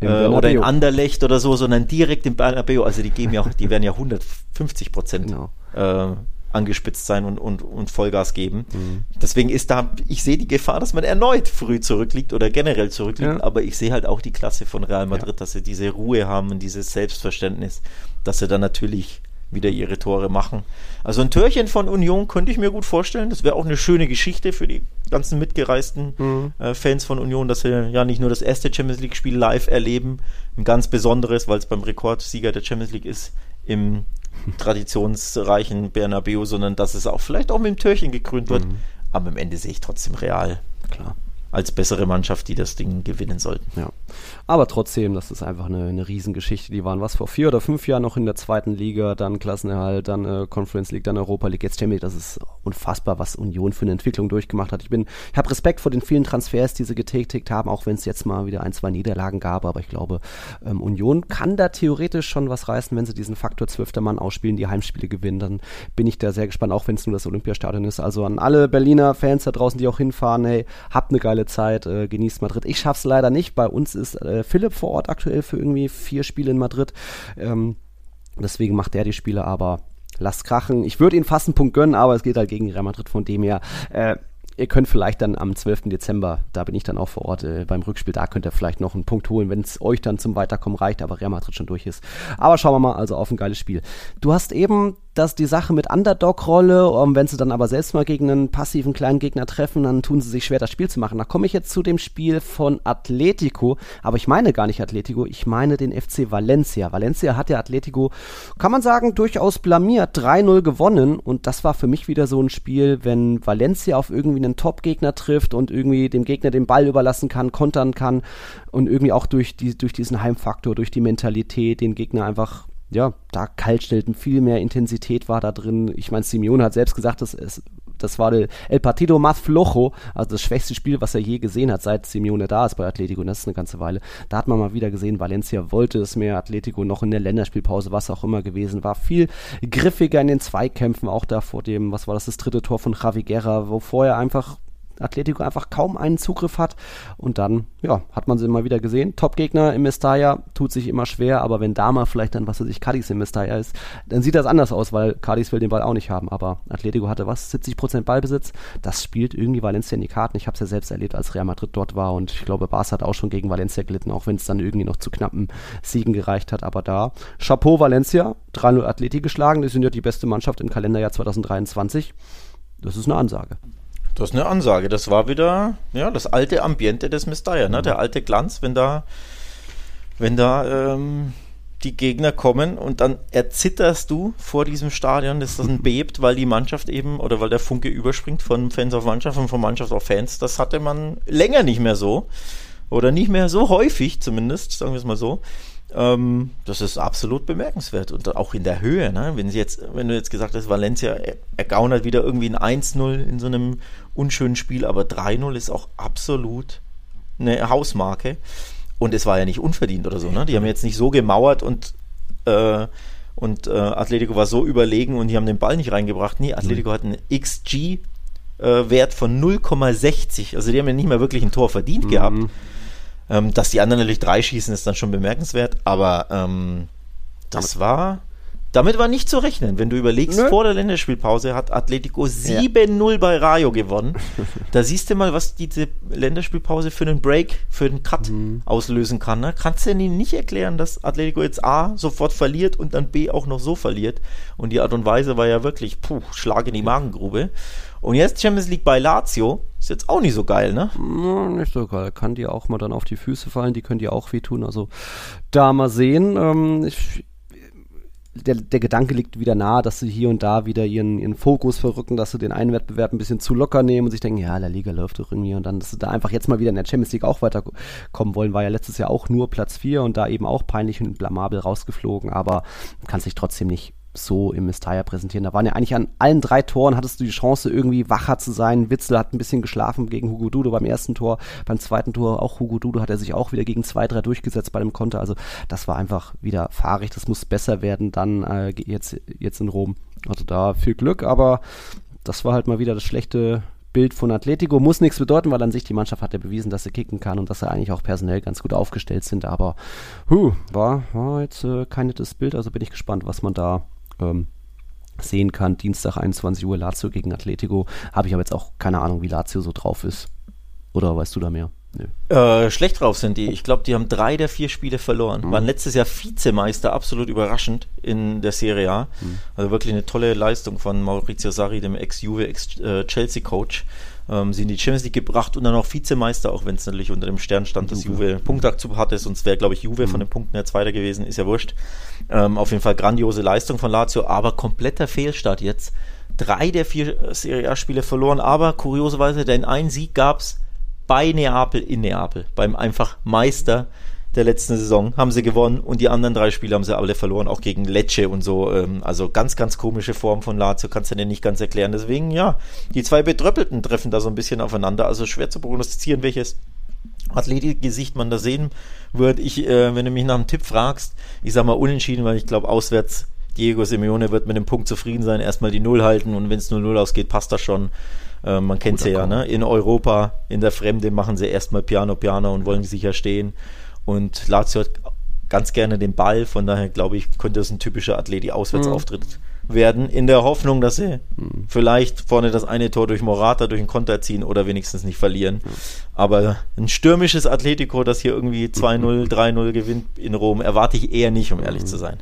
ja. äh, oder in Anderlecht oder so, sondern direkt im Bernabeu. Also die geben ja, die werden ja 150 Prozent genau. äh, angespitzt sein und, und, und Vollgas geben. Mhm. Deswegen ist da, ich sehe die Gefahr, dass man erneut früh zurückliegt oder generell zurückliegt, ja. aber ich sehe halt auch die Klasse von Real Madrid, ja. dass sie diese Ruhe haben und dieses Selbstverständnis, dass sie dann natürlich wieder ihre Tore machen. Also ein Törchen von Union könnte ich mir gut vorstellen. Das wäre auch eine schöne Geschichte für die ganzen mitgereisten mhm. äh, Fans von Union, dass sie ja nicht nur das erste Champions League-Spiel live erleben, ein ganz besonderes, weil es beim Rekordsieger der Champions League ist, im traditionsreichen Bernabeu, sondern dass es auch vielleicht auch mit dem Törchen gekrönt wird. Mhm. Aber am Ende sehe ich trotzdem real. Klar als bessere Mannschaft, die das Ding gewinnen sollten. Ja. Aber trotzdem, das ist einfach eine, eine Riesengeschichte. Die waren was vor vier oder fünf Jahren noch in der zweiten Liga, dann Klassenerhalt, dann äh, Conference League, dann Europa League, jetzt Champions Das ist unfassbar, was Union für eine Entwicklung durchgemacht hat. Ich bin, ich habe Respekt vor den vielen Transfers, die sie getätigt haben, auch wenn es jetzt mal wieder ein, zwei Niederlagen gab. Aber ich glaube, ähm, Union kann da theoretisch schon was reißen, wenn sie diesen Faktor zwölfter Mann ausspielen, die Heimspiele gewinnen. Dann bin ich da sehr gespannt, auch wenn es nur das Olympiastadion ist. Also an alle Berliner Fans da draußen, die auch hinfahren, hey, habt eine geile Zeit, äh, genießt Madrid. Ich schaff's leider nicht. Bei uns ist äh, Philipp vor Ort aktuell für irgendwie vier Spiele in Madrid. Ähm, deswegen macht er die Spiele, aber lasst krachen. Ich würde ihn fast einen Punkt gönnen, aber es geht halt gegen Real Madrid, von dem her. Äh, ihr könnt vielleicht dann am 12. Dezember, da bin ich dann auch vor Ort äh, beim Rückspiel, da könnt ihr vielleicht noch einen Punkt holen, wenn es euch dann zum Weiterkommen reicht, aber Real Madrid schon durch ist. Aber schauen wir mal, also auf ein geiles Spiel. Du hast eben dass die Sache mit Underdog-Rolle, um, ähm, wenn sie dann aber selbst mal gegen einen passiven kleinen Gegner treffen, dann tun sie sich schwer, das Spiel zu machen. Da komme ich jetzt zu dem Spiel von Atletico, aber ich meine gar nicht Atletico, ich meine den FC Valencia. Valencia hat ja Atletico, kann man sagen, durchaus blamiert, 3-0 gewonnen und das war für mich wieder so ein Spiel, wenn Valencia auf irgendwie einen Top-Gegner trifft und irgendwie dem Gegner den Ball überlassen kann, kontern kann und irgendwie auch durch, die, durch diesen Heimfaktor, durch die Mentalität den Gegner einfach ja, da kalt stellten, viel mehr Intensität war da drin. Ich meine, Simeone hat selbst gesagt, dass es Das war El Partido Más Flojo, also das schwächste Spiel, was er je gesehen hat, seit Simeone da ist bei Atletico. Und das ist eine ganze Weile. Da hat man mal wieder gesehen, Valencia wollte es mehr. Atletico noch in der Länderspielpause, was auch immer gewesen war. Viel griffiger in den Zweikämpfen, auch da vor dem, was war das, das dritte Tor von Javi Guerra, wo vorher einfach Atletico einfach kaum einen Zugriff hat. Und dann, ja, hat man sie immer wieder gesehen. Top-Gegner im Mestalla tut sich immer schwer, aber wenn da mal vielleicht dann, was weiß ich, Cadiz im Mestalla ist, dann sieht das anders aus, weil Cadiz will den Ball auch nicht haben. Aber Atletico hatte was? 70% Ballbesitz. Das spielt irgendwie Valencia in die Karten. Ich habe es ja selbst erlebt, als Real Madrid dort war und ich glaube, Barca hat auch schon gegen Valencia gelitten, auch wenn es dann irgendwie noch zu knappen Siegen gereicht hat. Aber da, Chapeau Valencia, 3-0 Atleti geschlagen. Die sind ja die beste Mannschaft im Kalenderjahr 2023. Das ist eine Ansage. Das ist eine Ansage. Das war wieder ja, das alte Ambiente des Mestalla, ne? der alte Glanz, wenn da, wenn da ähm, die Gegner kommen und dann erzitterst du vor diesem Stadion, dass das bebt, weil die Mannschaft eben oder weil der Funke überspringt von Fans auf Mannschaft und von Mannschaft auf Fans. Das hatte man länger nicht mehr so oder nicht mehr so häufig zumindest, sagen wir es mal so. Ähm, das ist absolut bemerkenswert und auch in der Höhe. Ne? Wenn, sie jetzt, wenn du jetzt gesagt hast, Valencia ergaunert wieder irgendwie ein 1-0 in so einem unschönen Spiel, aber 3-0 ist auch absolut eine Hausmarke. Und es war ja nicht unverdient oder so. Ne? Die haben jetzt nicht so gemauert und, äh, und äh, Atletico war so überlegen und die haben den Ball nicht reingebracht. Nee, Atletico mhm. hat einen XG-Wert äh, von 0,60. Also die haben ja nicht mal wirklich ein Tor verdient mhm. gehabt. Ähm, dass die anderen natürlich drei schießen, ist dann schon bemerkenswert, aber ähm, das war. Damit war nicht zu rechnen. Wenn du überlegst, Nö. vor der Länderspielpause hat Atletico 7-0 ja. bei Rayo gewonnen. da siehst du mal, was diese Länderspielpause für einen Break, für einen Cut mhm. auslösen kann. Ne? Kannst du ihnen nicht erklären, dass Atletico jetzt A sofort verliert und dann B auch noch so verliert. Und die Art und Weise war ja wirklich, puh, Schlag in die Magengrube. Und jetzt Champions League bei Lazio. Ist jetzt auch nicht so geil, ne? No, nicht so geil. Kann die auch mal dann auf die Füße fallen. Die können die auch wehtun. Also da mal sehen. Ähm, ich, der, der Gedanke liegt wieder nahe, dass sie hier und da wieder ihren, ihren Fokus verrücken, dass sie den einen Wettbewerb ein bisschen zu locker nehmen und sich denken, ja, La Liga läuft doch irgendwie und dann, dass sie da einfach jetzt mal wieder in der Champions League auch weiterkommen wollen, war ja letztes Jahr auch nur Platz 4 und da eben auch peinlich und blamabel rausgeflogen, aber kann sich trotzdem nicht so im Mestalla präsentieren. Da waren ja eigentlich an allen drei Toren hattest du die Chance, irgendwie wacher zu sein. Witzel hat ein bisschen geschlafen gegen Hugo Dudo beim ersten Tor. Beim zweiten Tor auch Hugo Dudo hat er sich auch wieder gegen zwei, drei durchgesetzt bei dem Konter. Also das war einfach wieder fahrig. Das muss besser werden dann äh, jetzt, jetzt in Rom. Also da viel Glück, aber das war halt mal wieder das schlechte Bild von Atletico. Muss nichts bedeuten, weil an sich die Mannschaft hat ja bewiesen, dass sie kicken kann und dass sie eigentlich auch personell ganz gut aufgestellt sind. Aber huh, war, war jetzt äh, kein nettes Bild. Also bin ich gespannt, was man da ähm, sehen kann. Dienstag 21 Uhr Lazio gegen Atletico. Habe ich aber jetzt auch keine Ahnung, wie Lazio so drauf ist. Oder weißt du da mehr? Äh, schlecht drauf sind die. Ich glaube, die haben drei der vier Spiele verloren. Mhm. Waren letztes Jahr Vizemeister, absolut überraschend in der Serie A. Mhm. Also wirklich eine tolle Leistung von Maurizio Sarri, dem Ex-Juve, Ex-Chelsea-Coach ähm, sie in die Champions League gebracht und dann auch Vizemeister, auch wenn es natürlich unter dem Stern stand, dass Juve, Juve Punktabzug hatte, sonst wäre, glaube ich, Juve mhm. von den Punkten her Zweiter gewesen, ist ja wurscht. Ähm, auf jeden Fall grandiose Leistung von Lazio, aber kompletter Fehlstart jetzt. Drei der vier Serie A-Spiele verloren, aber kurioserweise, den einen Sieg gab es bei Neapel in Neapel, beim einfach Meister der letzten Saison haben sie gewonnen und die anderen drei Spiele haben sie alle verloren, auch gegen Lecce und so. Ähm, also ganz, ganz komische Form von Lazio, kannst du dir nicht ganz erklären. Deswegen, ja, die zwei Betröppelten treffen da so ein bisschen aufeinander. Also schwer zu prognostizieren, welches Athletikgesicht man da sehen wird. Ich, äh, wenn du mich nach einem Tipp fragst, ich sag mal unentschieden, weil ich glaube, auswärts Diego Simeone wird mit dem Punkt zufrieden sein, erstmal die Null halten und wenn es 0-0 ausgeht, passt das schon. Äh, man kennt sie ja, ne? In Europa, in der Fremde machen sie erstmal Piano Piano und wollen sicher stehen. Und Lazio hat ganz gerne den Ball, von daher glaube ich, könnte es ein typischer Athleti-Auswärtsauftritt mhm. werden, in der Hoffnung, dass sie mhm. vielleicht vorne das eine Tor durch Morata, durch einen Konter ziehen oder wenigstens nicht verlieren. Mhm. Aber ein stürmisches Atletico, das hier irgendwie 2-0, 3-0 gewinnt in Rom, erwarte ich eher nicht, um ehrlich mhm. zu sein.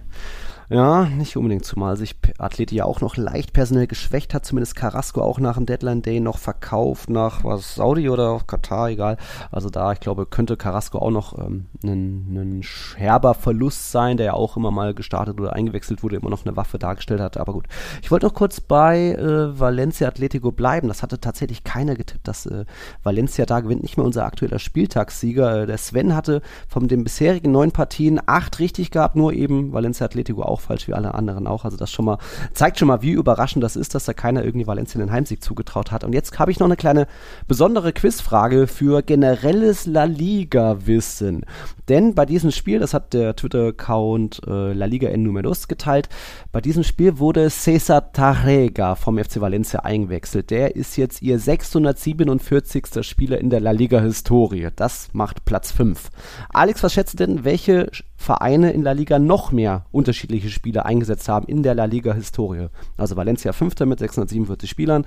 Ja, nicht unbedingt, zumal sich Athleti ja auch noch leicht personell geschwächt hat, zumindest Carrasco auch nach dem Deadline Day noch verkauft nach was Saudi oder Katar, egal. Also da, ich glaube, könnte Carrasco auch noch ähm, ein, ein herber Verlust sein, der ja auch immer mal gestartet oder eingewechselt wurde, immer noch eine Waffe dargestellt hat. Aber gut. Ich wollte noch kurz bei äh, Valencia Atletico bleiben. Das hatte tatsächlich keiner getippt, dass äh, Valencia da gewinnt. Nicht mehr unser aktueller Spieltagssieger. Äh, der Sven hatte von den bisherigen neun Partien acht richtig gehabt, nur eben Valencia Atletico auch falsch wie alle anderen auch. Also das schon mal zeigt schon mal, wie überraschend das ist, dass da keiner irgendwie Valencia den Heimsieg zugetraut hat. Und jetzt habe ich noch eine kleine besondere Quizfrage für generelles La Liga-Wissen. Denn bei diesem Spiel, das hat der Twitter-Account äh, La Liga en Numeros geteilt, bei diesem Spiel wurde Cesar Tarrega vom FC Valencia eingewechselt. Der ist jetzt ihr 647. Spieler in der La Liga-Historie. Das macht Platz 5. Alex, was schätzt du denn, welche Vereine in La Liga noch mehr unterschiedliche Spieler eingesetzt haben in der La Liga-Historie? Also Valencia 5. mit 647 Spielern.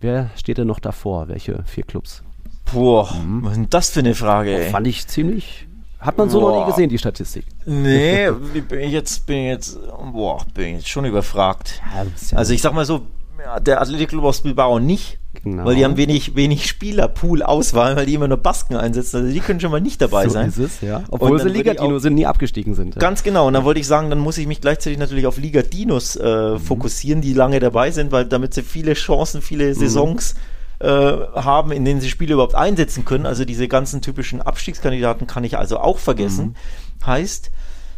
Wer steht denn noch davor? Welche vier Clubs? Boah, mhm. was ist denn das für eine Frage? Ey? Fand ich ziemlich hat man so boah. noch nie gesehen, die Statistik. Nee, bin ich jetzt, bin ich jetzt, boah, bin jetzt schon überfragt. Ja, also ich sag mal so, der Athletic Club aus Bilbao nicht, genau. weil die haben wenig, wenig Spielerpool-Auswahl, weil die immer nur Basken einsetzen. Also die können schon mal nicht dabei so sein. Ist es, ja. Obwohl sie Liga Dino sind, nie abgestiegen sind. Ja. Ganz genau. Und dann wollte ich sagen, dann muss ich mich gleichzeitig natürlich auf Liga Dinos äh, mhm. fokussieren, die lange dabei sind, weil damit sie viele Chancen, viele mhm. Saisons mhm äh, haben, in denen sie Spiele überhaupt einsetzen können. Also diese ganzen typischen Abstiegskandidaten kann ich also auch vergessen. Mhm. Heißt,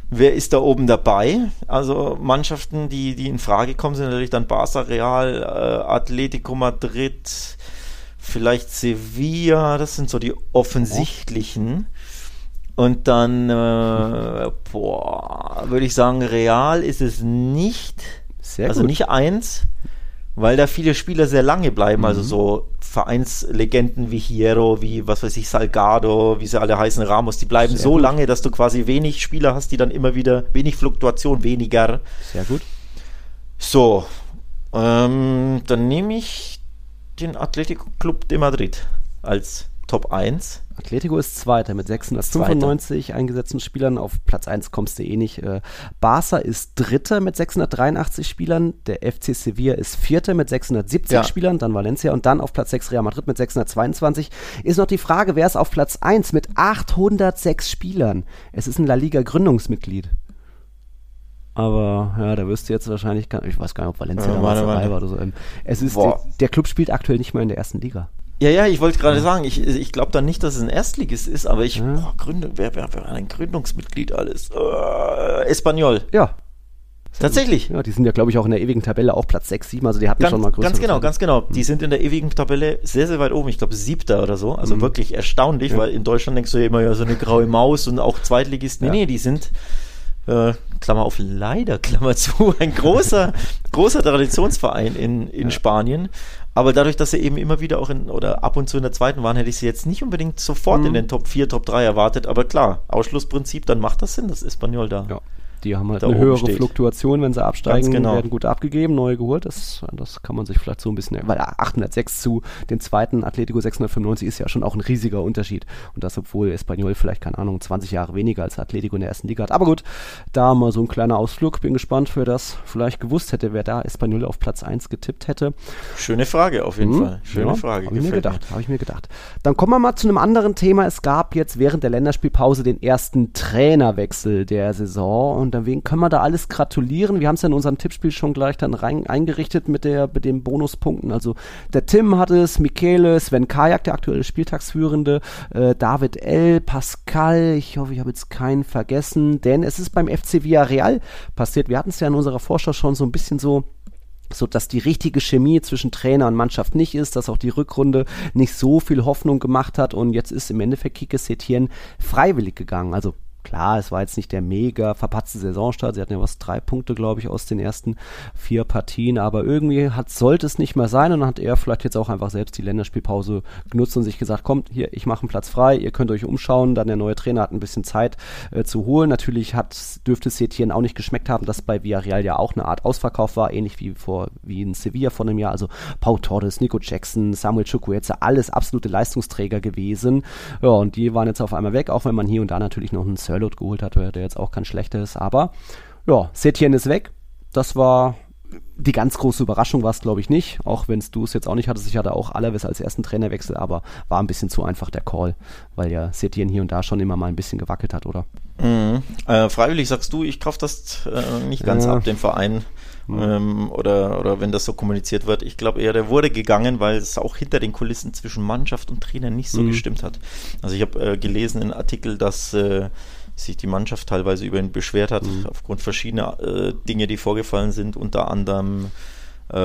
wer ist da oben dabei? Also Mannschaften, die, die in Frage kommen, sind natürlich dann Barca, Real, äh, Atletico Madrid, vielleicht Sevilla, das sind so die offensichtlichen. Und dann, äh, boah, würde ich sagen, Real ist es nicht. Sehr also gut. nicht eins weil da viele Spieler sehr lange bleiben, also mhm. also so Vereinslegenden wie Hierro, wie was weiß ich, Salgado, wie sie alle heißen, Ramos, die bleiben sehr so gut. lange, dass du quasi wenig Spieler hast, die dann immer wieder, wenig Fluktuation, weniger. Sehr gut. So, ähm, dann nehme ich den Atletico Club de Madrid als Top 1. Atletico ist Zweiter mit 695 Zweiter. eingesetzten Spielern. Auf Platz 1 kommst du eh nicht. Äh, Barca ist Dritter mit 683 Spielern. Der FC Sevilla ist Vierter mit 670 ja. Spielern. Dann Valencia und dann auf Platz 6 Real Madrid mit 622. Ist noch die Frage, wer ist auf Platz 1 mit 806 Spielern? Es ist ein La Liga Gründungsmitglied. Aber ja, da wirst du jetzt wahrscheinlich, ich weiß gar nicht, ob Valencia ja, damals dabei war oder so. Ähm, es ist, der, der Club spielt aktuell nicht mehr in der ersten Liga. Ja, ja, ich wollte gerade sagen, ich, ich glaube dann nicht, dass es ein Erstligist ist, aber ich, ja. boah, Gründung, wer, wer, wer ein Gründungsmitglied alles? Äh, Espanol. Ja. Tatsächlich. Ja, die sind ja, glaube ich, auch in der ewigen Tabelle auch Platz 6, 7, also die hatten ganz, schon mal größere Ganz genau, Tabelle. ganz genau. Die sind in der ewigen Tabelle sehr, sehr weit oben. Ich glaube, siebter oder so. Also mhm. wirklich erstaunlich, ja. weil in Deutschland denkst du ja immer, ja, so eine graue Maus und auch Zweitligisten. Nee, ja. nee, die sind, äh, Klammer auf, leider, Klammer zu, ein großer, großer Traditionsverein in, in ja. Spanien. Aber dadurch, dass sie eben immer wieder auch in oder ab und zu in der zweiten waren, hätte ich sie jetzt nicht unbedingt sofort mhm. in den Top 4, Top 3 erwartet. Aber klar, Ausschlussprinzip, dann macht das Sinn, das Espanyol da. Ja. Die haben halt eine höhere steht. Fluktuation, wenn sie absteigen, genau. werden gut abgegeben, neue geholt. Das, das kann man sich vielleicht so ein bisschen, weil 806 zu den zweiten Atletico 695 ist ja schon auch ein riesiger Unterschied. Und das, obwohl Espanyol vielleicht, keine Ahnung, 20 Jahre weniger als Atletico in der ersten Liga hat. Aber gut, da mal so ein kleiner Ausflug. Bin gespannt, wer das vielleicht gewusst hätte, wer da Espanyol auf Platz 1 getippt hätte. Schöne Frage auf jeden hm, Fall. Schöne ja, Frage. Habe ich mir gedacht. Habe ich mir gedacht. Dann kommen wir mal zu einem anderen Thema. Es gab jetzt während der Länderspielpause den ersten Trainerwechsel der Saison und und deswegen können wir da alles gratulieren. Wir haben es ja in unserem Tippspiel schon gleich dann rein eingerichtet mit, der, mit den Bonuspunkten. Also der Tim hat es, Michele, Sven Kajak, der aktuelle Spieltagsführende, äh, David L., Pascal, ich hoffe, ich habe jetzt keinen vergessen, denn es ist beim FC Villarreal passiert. Wir hatten es ja in unserer Vorschau schon so ein bisschen so so dass die richtige Chemie zwischen Trainer und Mannschaft nicht ist, dass auch die Rückrunde nicht so viel Hoffnung gemacht hat und jetzt ist im Endeffekt Kike Setien freiwillig gegangen. Also Klar, es war jetzt nicht der mega verpatzte Saisonstart. Sie hatten ja was drei Punkte, glaube ich, aus den ersten vier Partien. Aber irgendwie hat, sollte es nicht mehr sein. Und dann hat er vielleicht jetzt auch einfach selbst die Länderspielpause genutzt und sich gesagt, kommt, hier, ich mache einen Platz frei, ihr könnt euch umschauen. Dann der neue Trainer hat ein bisschen Zeit äh, zu holen. Natürlich hat, dürfte Setien auch nicht geschmeckt haben, dass bei Villarreal ja auch eine Art Ausverkauf war, ähnlich wie vor, wie in Sevilla vor einem Jahr. Also Pau Torres, Nico Jackson, Samuel Chukwueze, alles absolute Leistungsträger gewesen. Ja, und die waren jetzt auf einmal weg, auch wenn man hier und da natürlich noch einen Sirlot geholt hat, der jetzt auch kein schlechter ist. Aber ja, Setien ist weg. Das war die ganz große Überraschung war es, glaube ich, nicht. Auch wenn du es jetzt auch nicht hattest. Ich hatte auch Alaves als ersten Trainerwechsel, aber war ein bisschen zu einfach der Call, weil ja Setien hier und da schon immer mal ein bisschen gewackelt hat, oder? Mhm. Äh, freiwillig sagst du, ich kaufe das äh, nicht ganz ja. ab, den Verein. Ähm, oder, oder wenn das so kommuniziert wird. Ich glaube eher, der wurde gegangen, weil es auch hinter den Kulissen zwischen Mannschaft und Trainer nicht so mhm. gestimmt hat. Also ich habe äh, gelesen in Artikel, dass äh, sich die Mannschaft teilweise über ihn beschwert hat, mhm. aufgrund verschiedener äh, Dinge, die vorgefallen sind, unter anderem äh,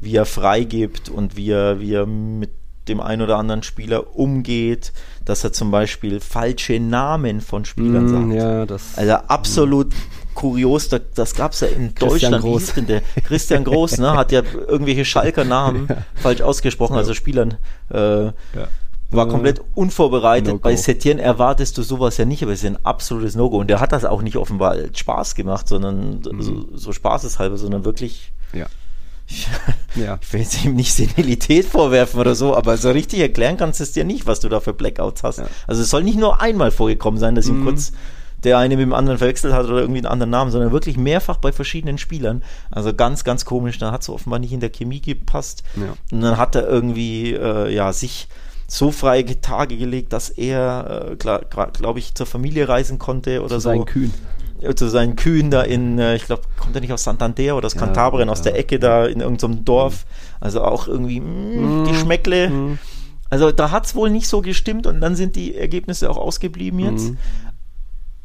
wie er freigibt und wie er, wie er mit dem einen oder anderen Spieler umgeht, dass er zum Beispiel falsche Namen von Spielern mm, sagt. Ja, das, also absolut mm. kurios, das, das gab es ja in Christian Deutschland. Groß. Der? Christian Groß ne, hat ja irgendwelche Schalker Namen ja. falsch ausgesprochen, also Spielern. Äh, ja. War komplett unvorbereitet. No Bei Setien erwartest du sowas ja nicht, aber es ist ein absolutes No-Go. Und der hat das auch nicht offenbar als Spaß gemacht, sondern mm. so, so spaßeshalber, sondern wirklich ja ja. Ich will jetzt ihm nicht Senilität vorwerfen oder so, aber so richtig erklären kannst du es dir nicht, was du da für Blackouts hast. Ja. Also es soll nicht nur einmal vorgekommen sein, dass ihm mhm. kurz der eine mit dem anderen verwechselt hat oder irgendwie einen anderen Namen, sondern wirklich mehrfach bei verschiedenen Spielern. Also ganz, ganz komisch. Da hat es offenbar nicht in der Chemie gepasst. Ja. Und dann hat er irgendwie, äh, ja, sich so freie Tage gelegt, dass er, äh, glaube ich, zur Familie reisen konnte oder Zu so. Kühn zu seinen Kühen da in, äh, ich glaube, kommt er nicht aus Santander oder aus ja, Kantabrien, ja. aus der Ecke da in irgendeinem Dorf. Also auch irgendwie mh, mm, Geschmäckle. Mm. Also da hat es wohl nicht so gestimmt und dann sind die Ergebnisse auch ausgeblieben jetzt. Mm.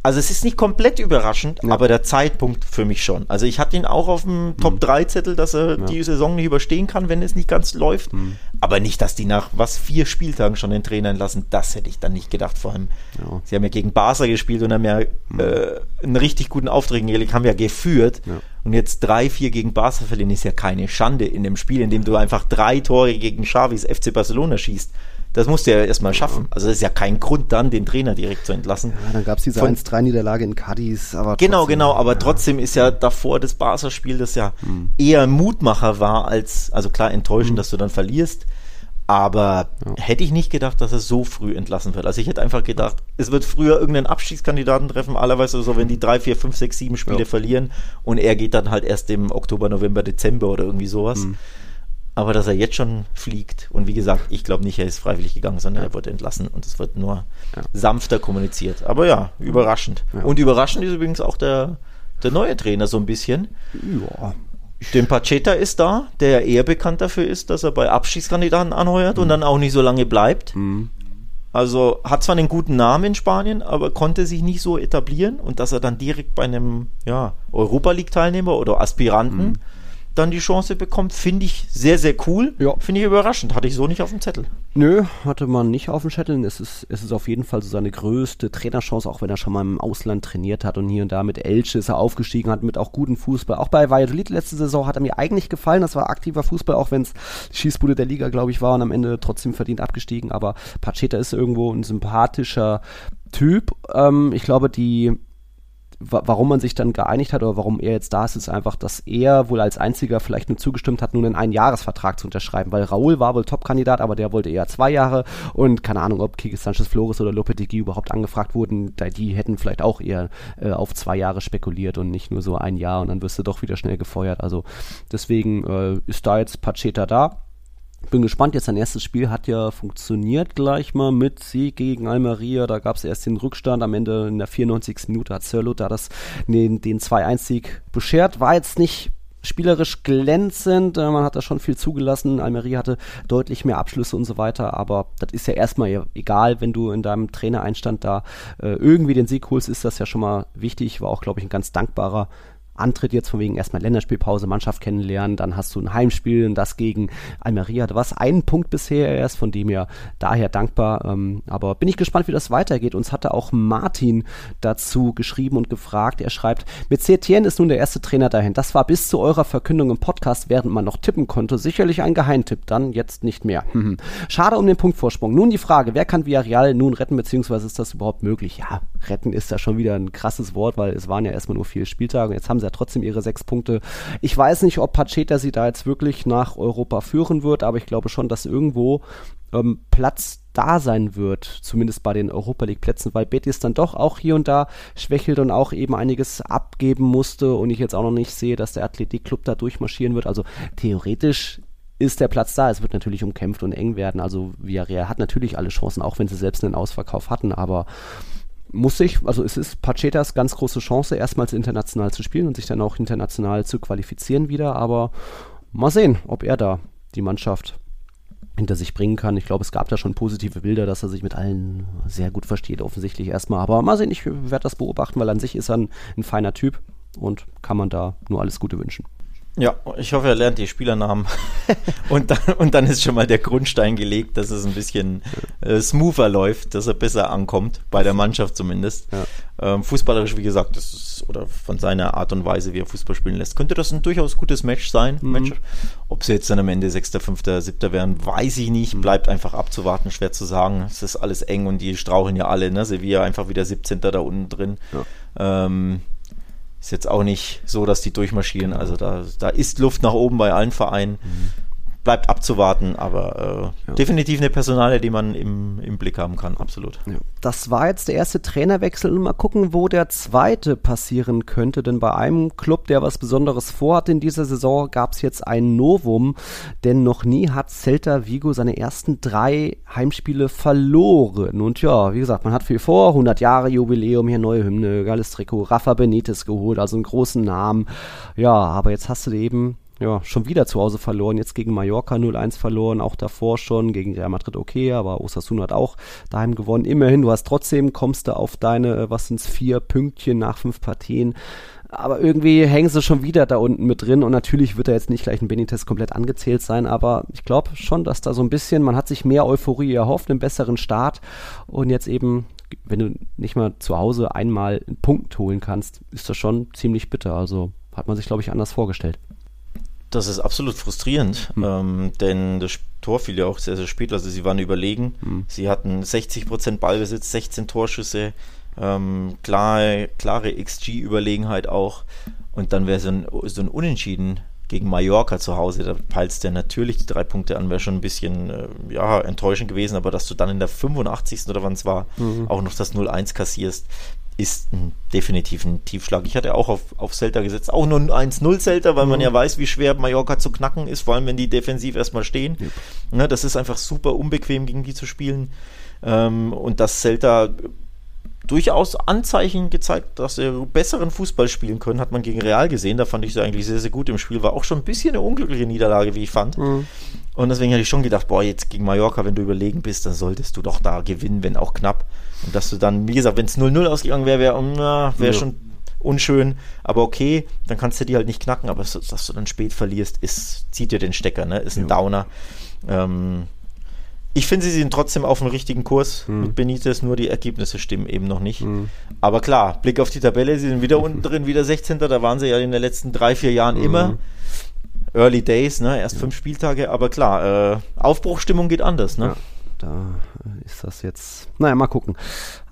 Also es ist nicht komplett überraschend, ja. aber der Zeitpunkt für mich schon. Also ich hatte ihn auch auf dem mhm. Top-3-Zettel, dass er ja. die Saison nicht überstehen kann, wenn es nicht ganz läuft. Mhm. Aber nicht, dass die nach was vier Spieltagen schon den Trainer entlassen. Das hätte ich dann nicht gedacht. Vor allem, ja. sie haben ja gegen Barca gespielt und haben ja mhm. äh, einen richtig guten Auftritt hingelegt, haben ja geführt. Und jetzt drei, vier gegen Barca verlieren ist ja keine Schande in dem Spiel, in dem du einfach drei Tore gegen Xavis FC Barcelona schießt. Das musst du ja erstmal schaffen. Also das ist ja kein Grund dann, den Trainer direkt zu entlassen. Ja, dann gab es diese 1-3-Niederlage in Cadiz. Aber genau, trotzdem, genau. Aber ja. trotzdem ist ja davor das Barca-Spiel, das ja hm. eher Mutmacher war als, also klar enttäuschend, hm. dass du dann verlierst. Aber ja. hätte ich nicht gedacht, dass er so früh entlassen wird. Also ich hätte einfach gedacht, es wird früher irgendeinen Abstiegskandidaten treffen, allerweise so, wenn die drei, vier, fünf, sechs, sieben Spiele ja. verlieren und er geht dann halt erst im Oktober, November, Dezember oder irgendwie sowas. Mhm. Aber dass er jetzt schon fliegt und wie gesagt, ich glaube nicht, er ist freiwillig gegangen, sondern ja. er wurde entlassen und es wird nur ja. sanfter kommuniziert. Aber ja, überraschend. Ja. Und überraschend ist übrigens auch der, der neue Trainer so ein bisschen. Ja. Den Pacheta ist da, der eher bekannt dafür ist, dass er bei Abschiedskandidaten anheuert mhm. und dann auch nicht so lange bleibt. Mhm. Also hat zwar einen guten Namen in Spanien, aber konnte sich nicht so etablieren und dass er dann direkt bei einem ja, Europa League-Teilnehmer oder Aspiranten mhm dann die Chance bekommt, finde ich sehr, sehr cool. Ja. Finde ich überraschend. Hatte ich so nicht auf dem Zettel. Nö, hatte man nicht auf dem Zettel. Es ist, es ist auf jeden Fall so seine größte Trainerchance, auch wenn er schon mal im Ausland trainiert hat und hier und da mit Elche ist er aufgestiegen hat, mit auch gutem Fußball. Auch bei Valladolid letzte Saison hat er mir eigentlich gefallen. Das war aktiver Fußball, auch wenn es Schießbude der Liga, glaube ich, war und am Ende trotzdem verdient abgestiegen. Aber Pacheta ist irgendwo ein sympathischer Typ. Ähm, ich glaube, die warum man sich dann geeinigt hat oder warum er jetzt da ist, ist einfach, dass er wohl als einziger vielleicht nur zugestimmt hat, nun einen Einjahresvertrag zu unterschreiben, weil Raúl war wohl Topkandidat, aber der wollte eher zwei Jahre. Und keine Ahnung, ob Kike Sanchez Flores oder Lopetegui überhaupt angefragt wurden, die hätten vielleicht auch eher äh, auf zwei Jahre spekuliert und nicht nur so ein Jahr und dann wirst du doch wieder schnell gefeuert. Also deswegen äh, ist da jetzt Pacheta da bin gespannt, jetzt sein erstes Spiel hat ja funktioniert gleich mal mit Sieg gegen Almeria. Da gab es erst den Rückstand. Am Ende in der 94. Minute hat Sirlut da das, den, den 2-1-Sieg beschert. War jetzt nicht spielerisch glänzend. Äh, man hat da schon viel zugelassen. Almeria hatte deutlich mehr Abschlüsse und so weiter. Aber das ist ja erstmal egal, wenn du in deinem Trainereinstand da äh, irgendwie den Sieg holst, ist das ja schon mal wichtig. War auch, glaube ich, ein ganz dankbarer Antritt jetzt von wegen erstmal Länderspielpause, Mannschaft kennenlernen, dann hast du ein Heimspiel und das gegen Almeria. Du warst einen Punkt bisher erst, von dem ja daher dankbar. Ähm, aber bin ich gespannt, wie das weitergeht. Uns hatte auch Martin dazu geschrieben und gefragt. Er schreibt, mit CTN ist nun der erste Trainer dahin. Das war bis zu eurer Verkündung im Podcast, während man noch tippen konnte, sicherlich ein Geheimtipp, dann jetzt nicht mehr. Schade um den Punktvorsprung. Nun die Frage, wer kann Villarreal nun retten, beziehungsweise ist das überhaupt möglich? Ja, retten ist da schon wieder ein krasses Wort, weil es waren ja erstmal nur vier Spieltage. Jetzt haben sie ja trotzdem ihre sechs Punkte. Ich weiß nicht, ob Pacheta sie da jetzt wirklich nach Europa führen wird, aber ich glaube schon, dass irgendwo ähm, Platz da sein wird, zumindest bei den Europa League Plätzen, weil Betis dann doch auch hier und da schwächelt und auch eben einiges abgeben musste und ich jetzt auch noch nicht sehe, dass der Athletikclub da durchmarschieren wird. Also theoretisch ist der Platz da. Es wird natürlich umkämpft und eng werden. Also Villarreal hat natürlich alle Chancen, auch wenn sie selbst einen Ausverkauf hatten, aber muss sich, also es ist Pachetas ganz große Chance, erstmals international zu spielen und sich dann auch international zu qualifizieren wieder, aber mal sehen, ob er da die Mannschaft hinter sich bringen kann. Ich glaube, es gab da schon positive Bilder, dass er sich mit allen sehr gut versteht, offensichtlich erstmal. Aber mal sehen, ich werde das beobachten, weil an sich ist er ein, ein feiner Typ und kann man da nur alles Gute wünschen. Ja, ich hoffe, er lernt die Spielernamen. und, dann, und dann ist schon mal der Grundstein gelegt, dass es ein bisschen äh, smoother läuft, dass er besser ankommt, bei der Mannschaft zumindest. Ja. Ähm, fußballerisch, wie gesagt, das ist, oder von seiner Art und Weise, wie er Fußball spielen lässt, könnte das ein durchaus gutes Match sein. Mhm. Match. Ob sie jetzt dann am Ende Sechster, Fünfter, Siebter werden, weiß ich nicht. Mhm. Bleibt einfach abzuwarten, schwer zu sagen. Es ist alles eng und die straucheln ja alle, ne? Sevilla einfach wieder 17. da unten drin. Ja. Ähm, ist jetzt auch nicht so, dass die durchmarschieren. Also da, da ist Luft nach oben bei allen Vereinen. Mhm bleibt abzuwarten, aber äh, ja. definitiv eine Personale, die man im, im Blick haben kann, absolut. Ja. Das war jetzt der erste Trainerwechsel und mal gucken, wo der zweite passieren könnte, denn bei einem Club, der was Besonderes vorhat in dieser Saison, gab es jetzt ein Novum, denn noch nie hat Celta Vigo seine ersten drei Heimspiele verloren und ja, wie gesagt, man hat viel vor, 100 Jahre Jubiläum, hier neue Hymne, geiles Trikot, Rafa Benitez geholt, also einen großen Namen, ja, aber jetzt hast du eben ja, schon wieder zu Hause verloren. Jetzt gegen Mallorca 0-1 verloren, auch davor schon gegen Real Madrid okay, aber Osasuna hat auch daheim gewonnen. Immerhin, du hast trotzdem, kommst du auf deine, äh, was sind's, vier Pünktchen nach fünf Partien. Aber irgendwie hängen sie schon wieder da unten mit drin und natürlich wird er jetzt nicht gleich ein Benitez komplett angezählt sein, aber ich glaube schon, dass da so ein bisschen, man hat sich mehr Euphorie erhofft, einen besseren Start und jetzt eben wenn du nicht mal zu Hause einmal einen Punkt holen kannst, ist das schon ziemlich bitter. Also hat man sich, glaube ich, anders vorgestellt. Das ist absolut frustrierend, mhm. ähm, denn das Tor fiel ja auch sehr, sehr spät. Also sie waren überlegen. Mhm. Sie hatten 60% Ballbesitz, 16 Torschüsse, ähm, klare, klare XG-Überlegenheit auch. Und dann wäre so ein, so ein Unentschieden gegen Mallorca zu Hause, da peilst der natürlich die drei Punkte an, wäre schon ein bisschen äh, ja, enttäuschend gewesen, aber dass du dann in der 85. oder wann es war, mhm. auch noch das 0-1 kassierst, ist ein, definitiv ein Tiefschlag. Ich hatte auch auf, auf Celta gesetzt, auch nur ein 1-0 Celta, weil mhm. man ja weiß, wie schwer Mallorca zu knacken ist, vor allem wenn die defensiv erstmal stehen. Yep. Ne, das ist einfach super unbequem, gegen die zu spielen. Ähm, und dass Celta durchaus Anzeichen gezeigt, dass sie besseren Fußball spielen können, hat man gegen Real gesehen. Da fand ich sie eigentlich sehr, sehr gut im Spiel. War auch schon ein bisschen eine unglückliche Niederlage, wie ich fand. Mhm. Und deswegen hatte ich schon gedacht, boah, jetzt gegen Mallorca, wenn du überlegen bist, dann solltest du doch da gewinnen, wenn auch knapp. Und dass du dann, wie gesagt, wenn es 0-0 ausgegangen wäre, wäre wär, ja. schon unschön, aber okay, dann kannst du die halt nicht knacken, aber dass du dann spät verlierst, ist, zieht dir den Stecker, ne? Ist ein ja. Downer. Ähm, ich finde, sie sind trotzdem auf dem richtigen Kurs hm. mit Benitez, nur die Ergebnisse stimmen eben noch nicht. Hm. Aber klar, Blick auf die Tabelle, sie sind wieder unten drin, wieder 16. Da waren sie ja in den letzten drei, vier Jahren hm. immer. Early Days, ne? Erst ja. fünf Spieltage, aber klar, äh, Aufbruchstimmung geht anders, ne? Ja, da ist das jetzt. Naja, mal gucken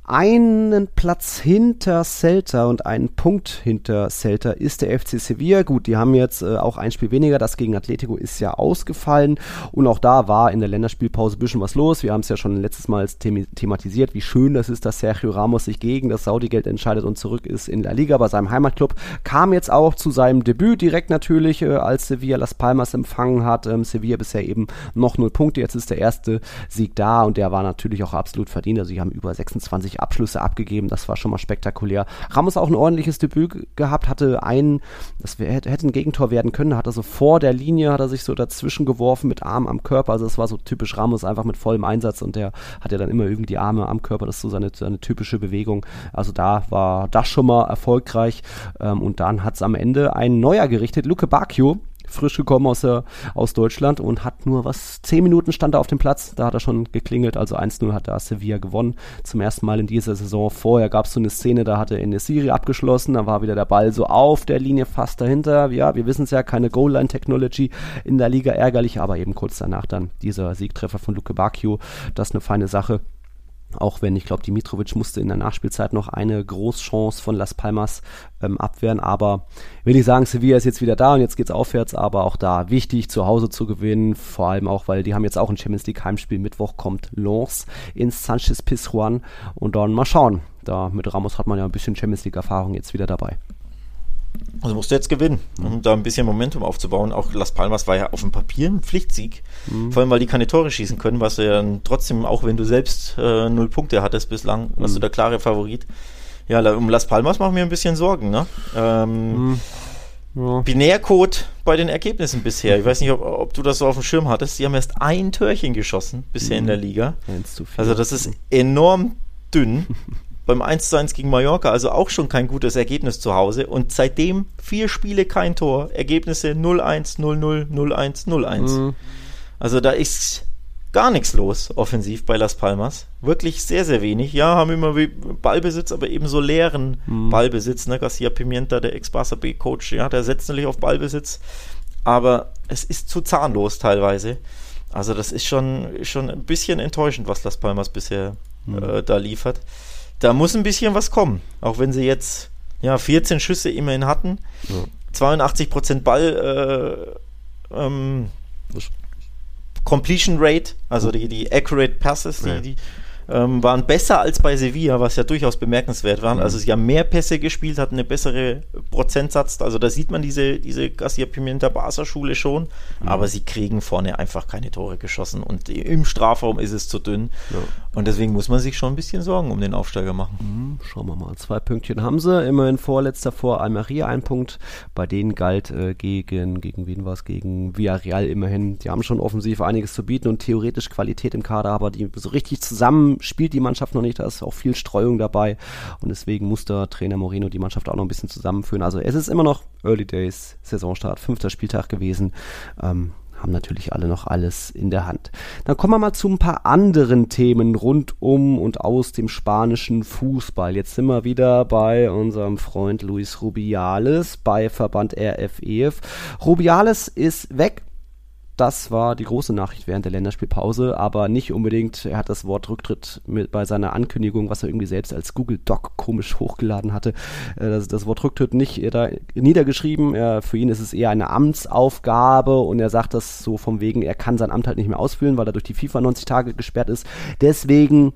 einen Platz hinter Celta und einen Punkt hinter Celta ist der FC Sevilla. Gut, die haben jetzt äh, auch ein Spiel weniger. Das gegen Atletico ist ja ausgefallen. Und auch da war in der Länderspielpause ein bisschen was los. Wir haben es ja schon letztes Mal them thematisiert, wie schön das ist, dass Sergio Ramos sich gegen das Saudi-Geld entscheidet und zurück ist in der Liga bei seinem Heimatclub. Kam jetzt auch zu seinem Debüt direkt natürlich, äh, als Sevilla Las Palmas empfangen hat. Ähm, Sevilla bisher eben noch null Punkte. Jetzt ist der erste Sieg da und der war natürlich auch absolut verdient. Also sie haben über 26 20 Abschlüsse abgegeben. Das war schon mal spektakulär. Ramos auch ein ordentliches Debüt gehabt, hatte einen, das hätte ein Gegentor werden können, hat er so vor der Linie, hat er sich so dazwischen geworfen mit Arm am Körper. Also das war so typisch Ramos, einfach mit vollem Einsatz und der hat ja dann immer irgendwie die Arme am Körper. Das ist so seine, seine typische Bewegung. Also da war das schon mal erfolgreich. Ähm, und dann hat es am Ende ein neuer gerichtet, Luke Bacchio, frisch gekommen aus, der, aus Deutschland und hat nur was, zehn Minuten stand er auf dem Platz, da hat er schon geklingelt, also 1-0 hat da Sevilla gewonnen, zum ersten Mal in dieser Saison. Vorher gab es so eine Szene, da hatte in Siri abgeschlossen, da war wieder der Ball so auf der Linie fast dahinter, ja, wir wissen es ja, keine Goal-Line-Technology in der Liga, ärgerlich, aber eben kurz danach dann dieser Siegtreffer von Luke Bacchio, das ist eine feine Sache. Auch wenn ich glaube, Dimitrovic musste in der Nachspielzeit noch eine Großchance von Las Palmas ähm, abwehren. Aber will ich sagen, Sevilla ist jetzt wieder da und jetzt geht's aufwärts. Aber auch da wichtig, zu Hause zu gewinnen. Vor allem auch, weil die haben jetzt auch ein Champions League Heimspiel. Mittwoch kommt Lens ins Sanchez Pizjuan. Und dann mal schauen. Da mit Ramos hat man ja ein bisschen Champions League Erfahrung jetzt wieder dabei. Also musst du jetzt gewinnen, um da ein bisschen Momentum aufzubauen. Auch Las Palmas war ja auf dem Papier ein Pflichtsieg. Mhm. Vor allem, weil die keine Tore schießen können, was du ja trotzdem, auch wenn du selbst äh, null Punkte hattest bislang, mhm. warst du der klare Favorit. Ja, um Las Palmas machen wir ein bisschen Sorgen, ne? Ähm, mhm. Ja. Binärcode bei den Ergebnissen bisher. Ich weiß nicht, ob, ob, du das so auf dem Schirm hattest. Die haben erst ein Törchen geschossen bisher mhm. in der Liga. Also das ist enorm dünn. Beim 1 zu 1 gegen Mallorca, also auch schon kein gutes Ergebnis zu Hause. Und seitdem vier Spiele kein Tor. Ergebnisse 0-1, 0-0, 0-1, 0-1. Mhm. Also da ist gar nichts los offensiv bei Las Palmas. Wirklich sehr, sehr wenig. Ja, haben immer Ballbesitz, aber eben so leeren mhm. Ballbesitz. Ne? Garcia Pimienta, der Ex-Barca B-Coach, ja, der setzt natürlich auf Ballbesitz. Aber es ist zu zahnlos teilweise. Also das ist schon, schon ein bisschen enttäuschend, was Las Palmas bisher mhm. äh, da liefert. Da muss ein bisschen was kommen. Auch wenn sie jetzt ja, 14 Schüsse immerhin hatten. Ja. 82% Ball äh, ähm, Completion Rate, also die, die Accurate Passes, die, ja. die ähm, waren besser als bei Sevilla, was ja durchaus bemerkenswert war. Mhm. Also sie haben mehr Pässe gespielt, hatten eine bessere Prozentsatz. Also da sieht man diese, diese Garcia Pimienta Barca Schule schon, mhm. aber sie kriegen vorne einfach keine Tore geschossen und im Strafraum ist es zu dünn. Ja. Und deswegen muss man sich schon ein bisschen Sorgen um den Aufsteiger machen. Mhm, schauen wir mal. Zwei Pünktchen haben sie. Immerhin vorletzter vor Almeria ein Punkt. Bei denen galt äh, gegen, gegen wen war es? Gegen Villarreal immerhin. Die haben schon offensiv einiges zu bieten und theoretisch Qualität im Kader, aber die so richtig zusammen spielt die Mannschaft noch nicht, da ist auch viel Streuung dabei und deswegen muss der Trainer Moreno die Mannschaft auch noch ein bisschen zusammenführen. Also es ist immer noch Early Days, Saisonstart, fünfter Spieltag gewesen. Ähm, haben natürlich alle noch alles in der Hand. Dann kommen wir mal zu ein paar anderen Themen rund um und aus dem spanischen Fußball. Jetzt sind wir wieder bei unserem Freund Luis Rubiales bei Verband RFEF. E Rubiales ist weg das war die große Nachricht während der Länderspielpause, aber nicht unbedingt, er hat das Wort Rücktritt mit bei seiner Ankündigung, was er irgendwie selbst als Google Doc komisch hochgeladen hatte, äh, das, das Wort Rücktritt nicht da niedergeschrieben. Er, für ihn ist es eher eine Amtsaufgabe und er sagt das so vom wegen, er kann sein Amt halt nicht mehr ausfüllen, weil er durch die FIFA 90 Tage gesperrt ist. Deswegen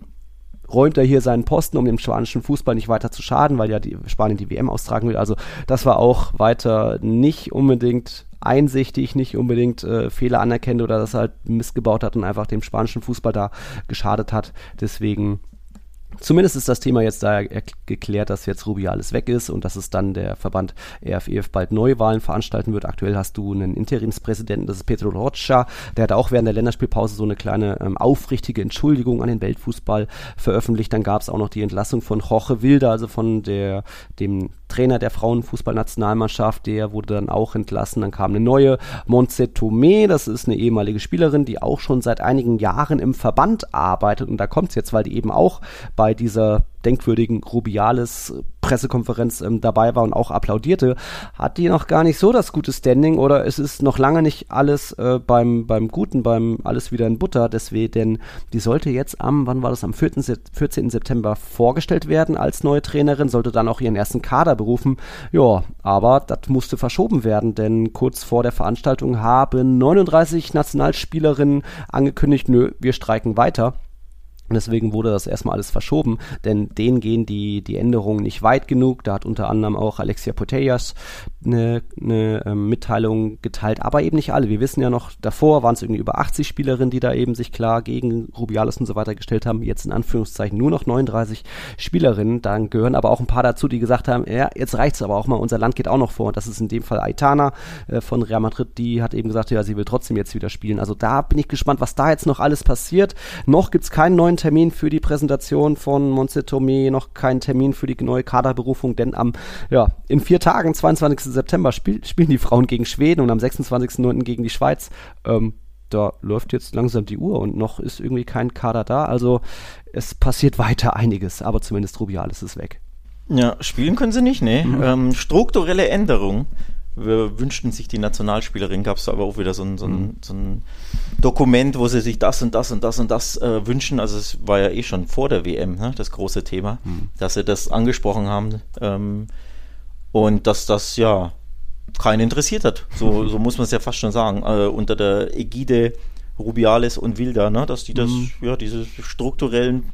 räumt er hier seinen Posten, um dem spanischen Fußball nicht weiter zu schaden, weil ja die Spanien die WM austragen will. Also das war auch weiter nicht unbedingt einsichtig, nicht unbedingt äh, Fehler anerkennt oder dass er halt missgebaut hat und einfach dem spanischen Fußball da geschadet hat. Deswegen Zumindest ist das Thema jetzt da geklärt, dass jetzt Rubiales weg ist und dass es dann der Verband RFEF bald Neuwahlen veranstalten wird. Aktuell hast du einen Interimspräsidenten, das ist Pedro Rocha, der hat auch während der Länderspielpause so eine kleine ähm, aufrichtige Entschuldigung an den Weltfußball veröffentlicht. Dann gab es auch noch die Entlassung von Jorge Wilder, also von der, dem Trainer der Frauenfußballnationalmannschaft, der wurde dann auch entlassen. Dann kam eine neue, Montse Tomé, das ist eine ehemalige Spielerin, die auch schon seit einigen Jahren im Verband arbeitet und da kommt es jetzt, weil die eben auch bei dieser denkwürdigen Rubiales Pressekonferenz ähm, dabei war und auch applaudierte, hat die noch gar nicht so das gute Standing oder es ist noch lange nicht alles äh, beim, beim Guten, beim alles wieder in Butter, deswegen, denn die sollte jetzt am, wann war das, am 14. 14. September vorgestellt werden als neue Trainerin, sollte dann auch ihren ersten Kader berufen. Ja, aber das musste verschoben werden, denn kurz vor der Veranstaltung haben 39 Nationalspielerinnen angekündigt, nö, wir streiken weiter. Und deswegen wurde das erstmal alles verschoben, denn denen gehen die, die Änderungen nicht weit genug. Da hat unter anderem auch Alexia Poteas eine, eine ähm, Mitteilung geteilt, aber eben nicht alle. Wir wissen ja noch, davor waren es irgendwie über 80 Spielerinnen, die da eben sich klar gegen Rubiales und so weiter gestellt haben. Jetzt in Anführungszeichen nur noch 39 Spielerinnen. Dann gehören aber auch ein paar dazu, die gesagt haben, ja, jetzt reicht's aber auch mal, unser Land geht auch noch vor. Und das ist in dem Fall Aitana äh, von Real Madrid, die hat eben gesagt, ja, sie will trotzdem jetzt wieder spielen. Also da bin ich gespannt, was da jetzt noch alles passiert. Noch gibt's keinen neuen Termin für die Präsentation von Monse Tomé, noch keinen Termin für die neue Kaderberufung, denn am, ja, in vier Tagen, 22. September, spiel, spielen die Frauen gegen Schweden und am 26.09. gegen die Schweiz. Ähm, da läuft jetzt langsam die Uhr und noch ist irgendwie kein Kader da. Also es passiert weiter einiges, aber zumindest Rubiales ist weg. Ja, spielen können sie nicht, ne? Mhm. Ähm, strukturelle Änderung wir wünschten sich die Nationalspielerin, gab es aber auch wieder so ein, so, ein, mhm. so ein, Dokument, wo sie sich das und das und das und das äh, wünschen. Also es war ja eh schon vor der WM ne, das große Thema, mhm. dass sie das angesprochen haben ähm, und dass das ja keinen interessiert hat. So, so muss man es ja fast schon sagen. Äh, unter der Ägide Rubiales und Wilda, ne, dass die das, mhm. ja, diese strukturellen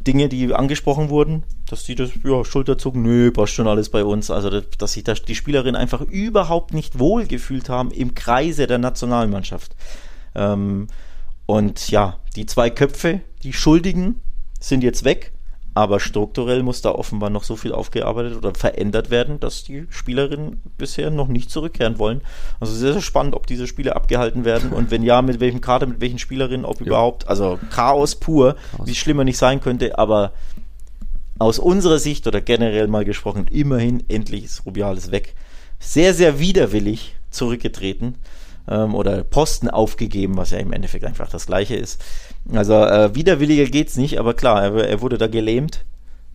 Dinge, die angesprochen wurden, dass die das, ja, Schulter zucken, nö, passt schon alles bei uns. Also, dass sich das, die Spielerin einfach überhaupt nicht wohl gefühlt haben im Kreise der Nationalmannschaft. Ähm, und ja, die zwei Köpfe, die Schuldigen, sind jetzt weg. Aber strukturell muss da offenbar noch so viel aufgearbeitet oder verändert werden, dass die Spielerinnen bisher noch nicht zurückkehren wollen. Also sehr, sehr spannend, ob diese Spiele abgehalten werden und wenn ja, mit welchem Kader, mit welchen Spielerinnen, ob ja. überhaupt, also Chaos pur, Chaos. wie schlimmer nicht sein könnte, aber aus unserer Sicht oder generell mal gesprochen, immerhin endlich ist Rubiales weg. Sehr, sehr widerwillig zurückgetreten ähm, oder Posten aufgegeben, was ja im Endeffekt einfach das gleiche ist. Also äh, widerwilliger geht's nicht, aber klar, er, er wurde da gelähmt,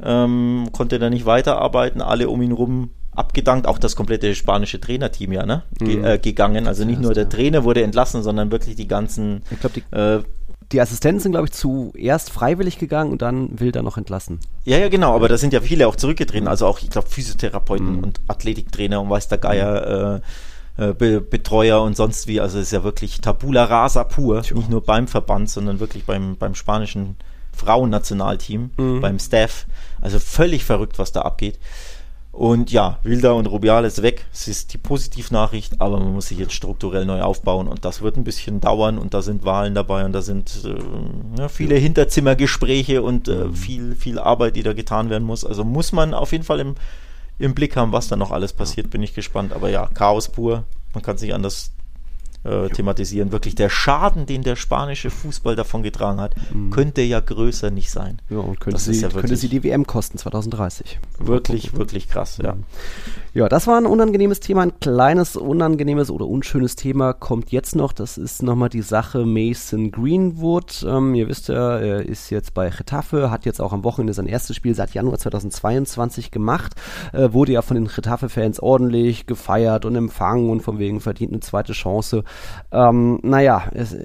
ähm, konnte da nicht weiterarbeiten, alle um ihn rum abgedankt, auch das komplette spanische Trainerteam ja, ne? Ge mhm. äh, gegangen. Also nicht nur der Trainer wurde entlassen, sondern wirklich die ganzen ich glaub, die äh, die Assistenten sind, glaube ich, zuerst freiwillig gegangen und dann will er noch entlassen. Ja, ja, genau, aber da sind ja viele auch zurückgetreten, also auch, ich glaube, Physiotherapeuten mhm. und Athletiktrainer und weiß der Geier, äh, äh, Be Betreuer und sonst wie. Also es ist ja wirklich Tabula Rasa pur, Tja. nicht nur beim Verband, sondern wirklich beim, beim spanischen Frauennationalteam, mhm. beim Staff. Also völlig verrückt, was da abgeht. Und ja, Wilda und Rubiales weg. Es ist die Positivnachricht, aber man muss sich jetzt strukturell neu aufbauen und das wird ein bisschen dauern und da sind Wahlen dabei und da sind äh, ja, viele Hinterzimmergespräche und äh, mhm. viel, viel Arbeit, die da getan werden muss. Also muss man auf jeden Fall im im Blick haben, was da noch alles passiert, bin ich gespannt. Aber ja, Chaos pur. Man kann es nicht anders äh, thematisieren. Wirklich der Schaden, den der spanische Fußball davon getragen hat, mhm. könnte ja größer nicht sein. Ja, und könnte, sie, ja könnte sie die WM kosten 2030. Wirklich, wirklich krass, ja. Mhm. Ja, das war ein unangenehmes Thema. Ein kleines, unangenehmes oder unschönes Thema kommt jetzt noch. Das ist nochmal die Sache Mason Greenwood. Ähm, ihr wisst ja, er ist jetzt bei Getafe, hat jetzt auch am Wochenende sein erstes Spiel seit Januar 2022 gemacht. Äh, wurde ja von den Getafe-Fans ordentlich gefeiert und empfangen und von wegen verdient eine zweite Chance. Ähm, naja, es,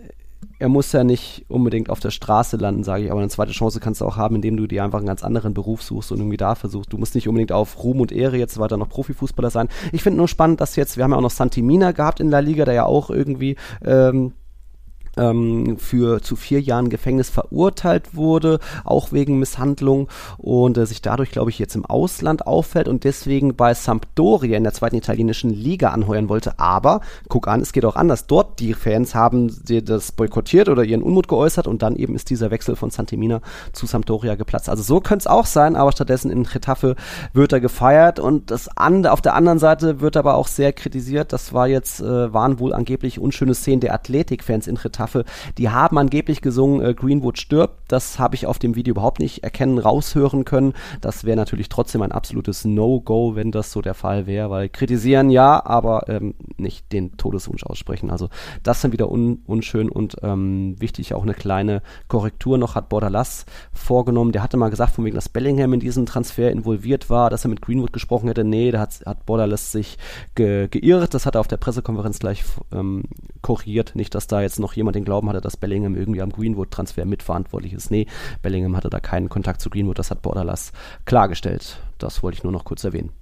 er muss ja nicht unbedingt auf der Straße landen, sage ich, aber eine zweite Chance kannst du auch haben, indem du dir einfach einen ganz anderen Beruf suchst und irgendwie da versuchst. Du musst nicht unbedingt auf Ruhm und Ehre jetzt weiter noch Profifußballer sein. Ich finde nur spannend, dass jetzt, wir haben ja auch noch Santimina gehabt in La Liga, der ja auch irgendwie ähm, ähm, für zu vier Jahren Gefängnis verurteilt wurde, auch wegen Misshandlung und äh, sich dadurch, glaube ich, jetzt im Ausland auffällt und deswegen bei Sampdoria in der zweiten italienischen Liga anheuern wollte. Aber guck an, es geht auch anders. Dort die Fans haben das boykottiert oder ihren Unmut geäußert und dann eben ist dieser Wechsel von Santimina zu Sampdoria geplatzt. Also so könnte es auch sein, aber stattdessen in Getafe wird er gefeiert und das an, auf der anderen Seite wird aber auch sehr kritisiert. Das war jetzt, äh, waren wohl angeblich unschöne Szenen der Athletikfans in Getafe Staffel. Die haben angeblich gesungen, äh, Greenwood stirbt. Das habe ich auf dem Video überhaupt nicht erkennen, raushören können. Das wäre natürlich trotzdem ein absolutes No-Go, wenn das so der Fall wäre, weil kritisieren ja, aber ähm, nicht den Todeswunsch aussprechen. Also das dann wieder un unschön und ähm, wichtig auch eine kleine Korrektur noch hat Bordalas vorgenommen. Der hatte mal gesagt, von wegen, dass Bellingham in diesem Transfer involviert war, dass er mit Greenwood gesprochen hätte. Nee, da hat, hat Bordalas sich ge geirrt. Das hat er auf der Pressekonferenz gleich ähm, korrigiert. Nicht, dass da jetzt noch jemand den Glauben hatte, dass Bellingham irgendwie am Greenwood-Transfer mitverantwortlich ist. Nee, Bellingham hatte da keinen Kontakt zu Greenwood, das hat Borderlass klargestellt. Das wollte ich nur noch kurz erwähnen.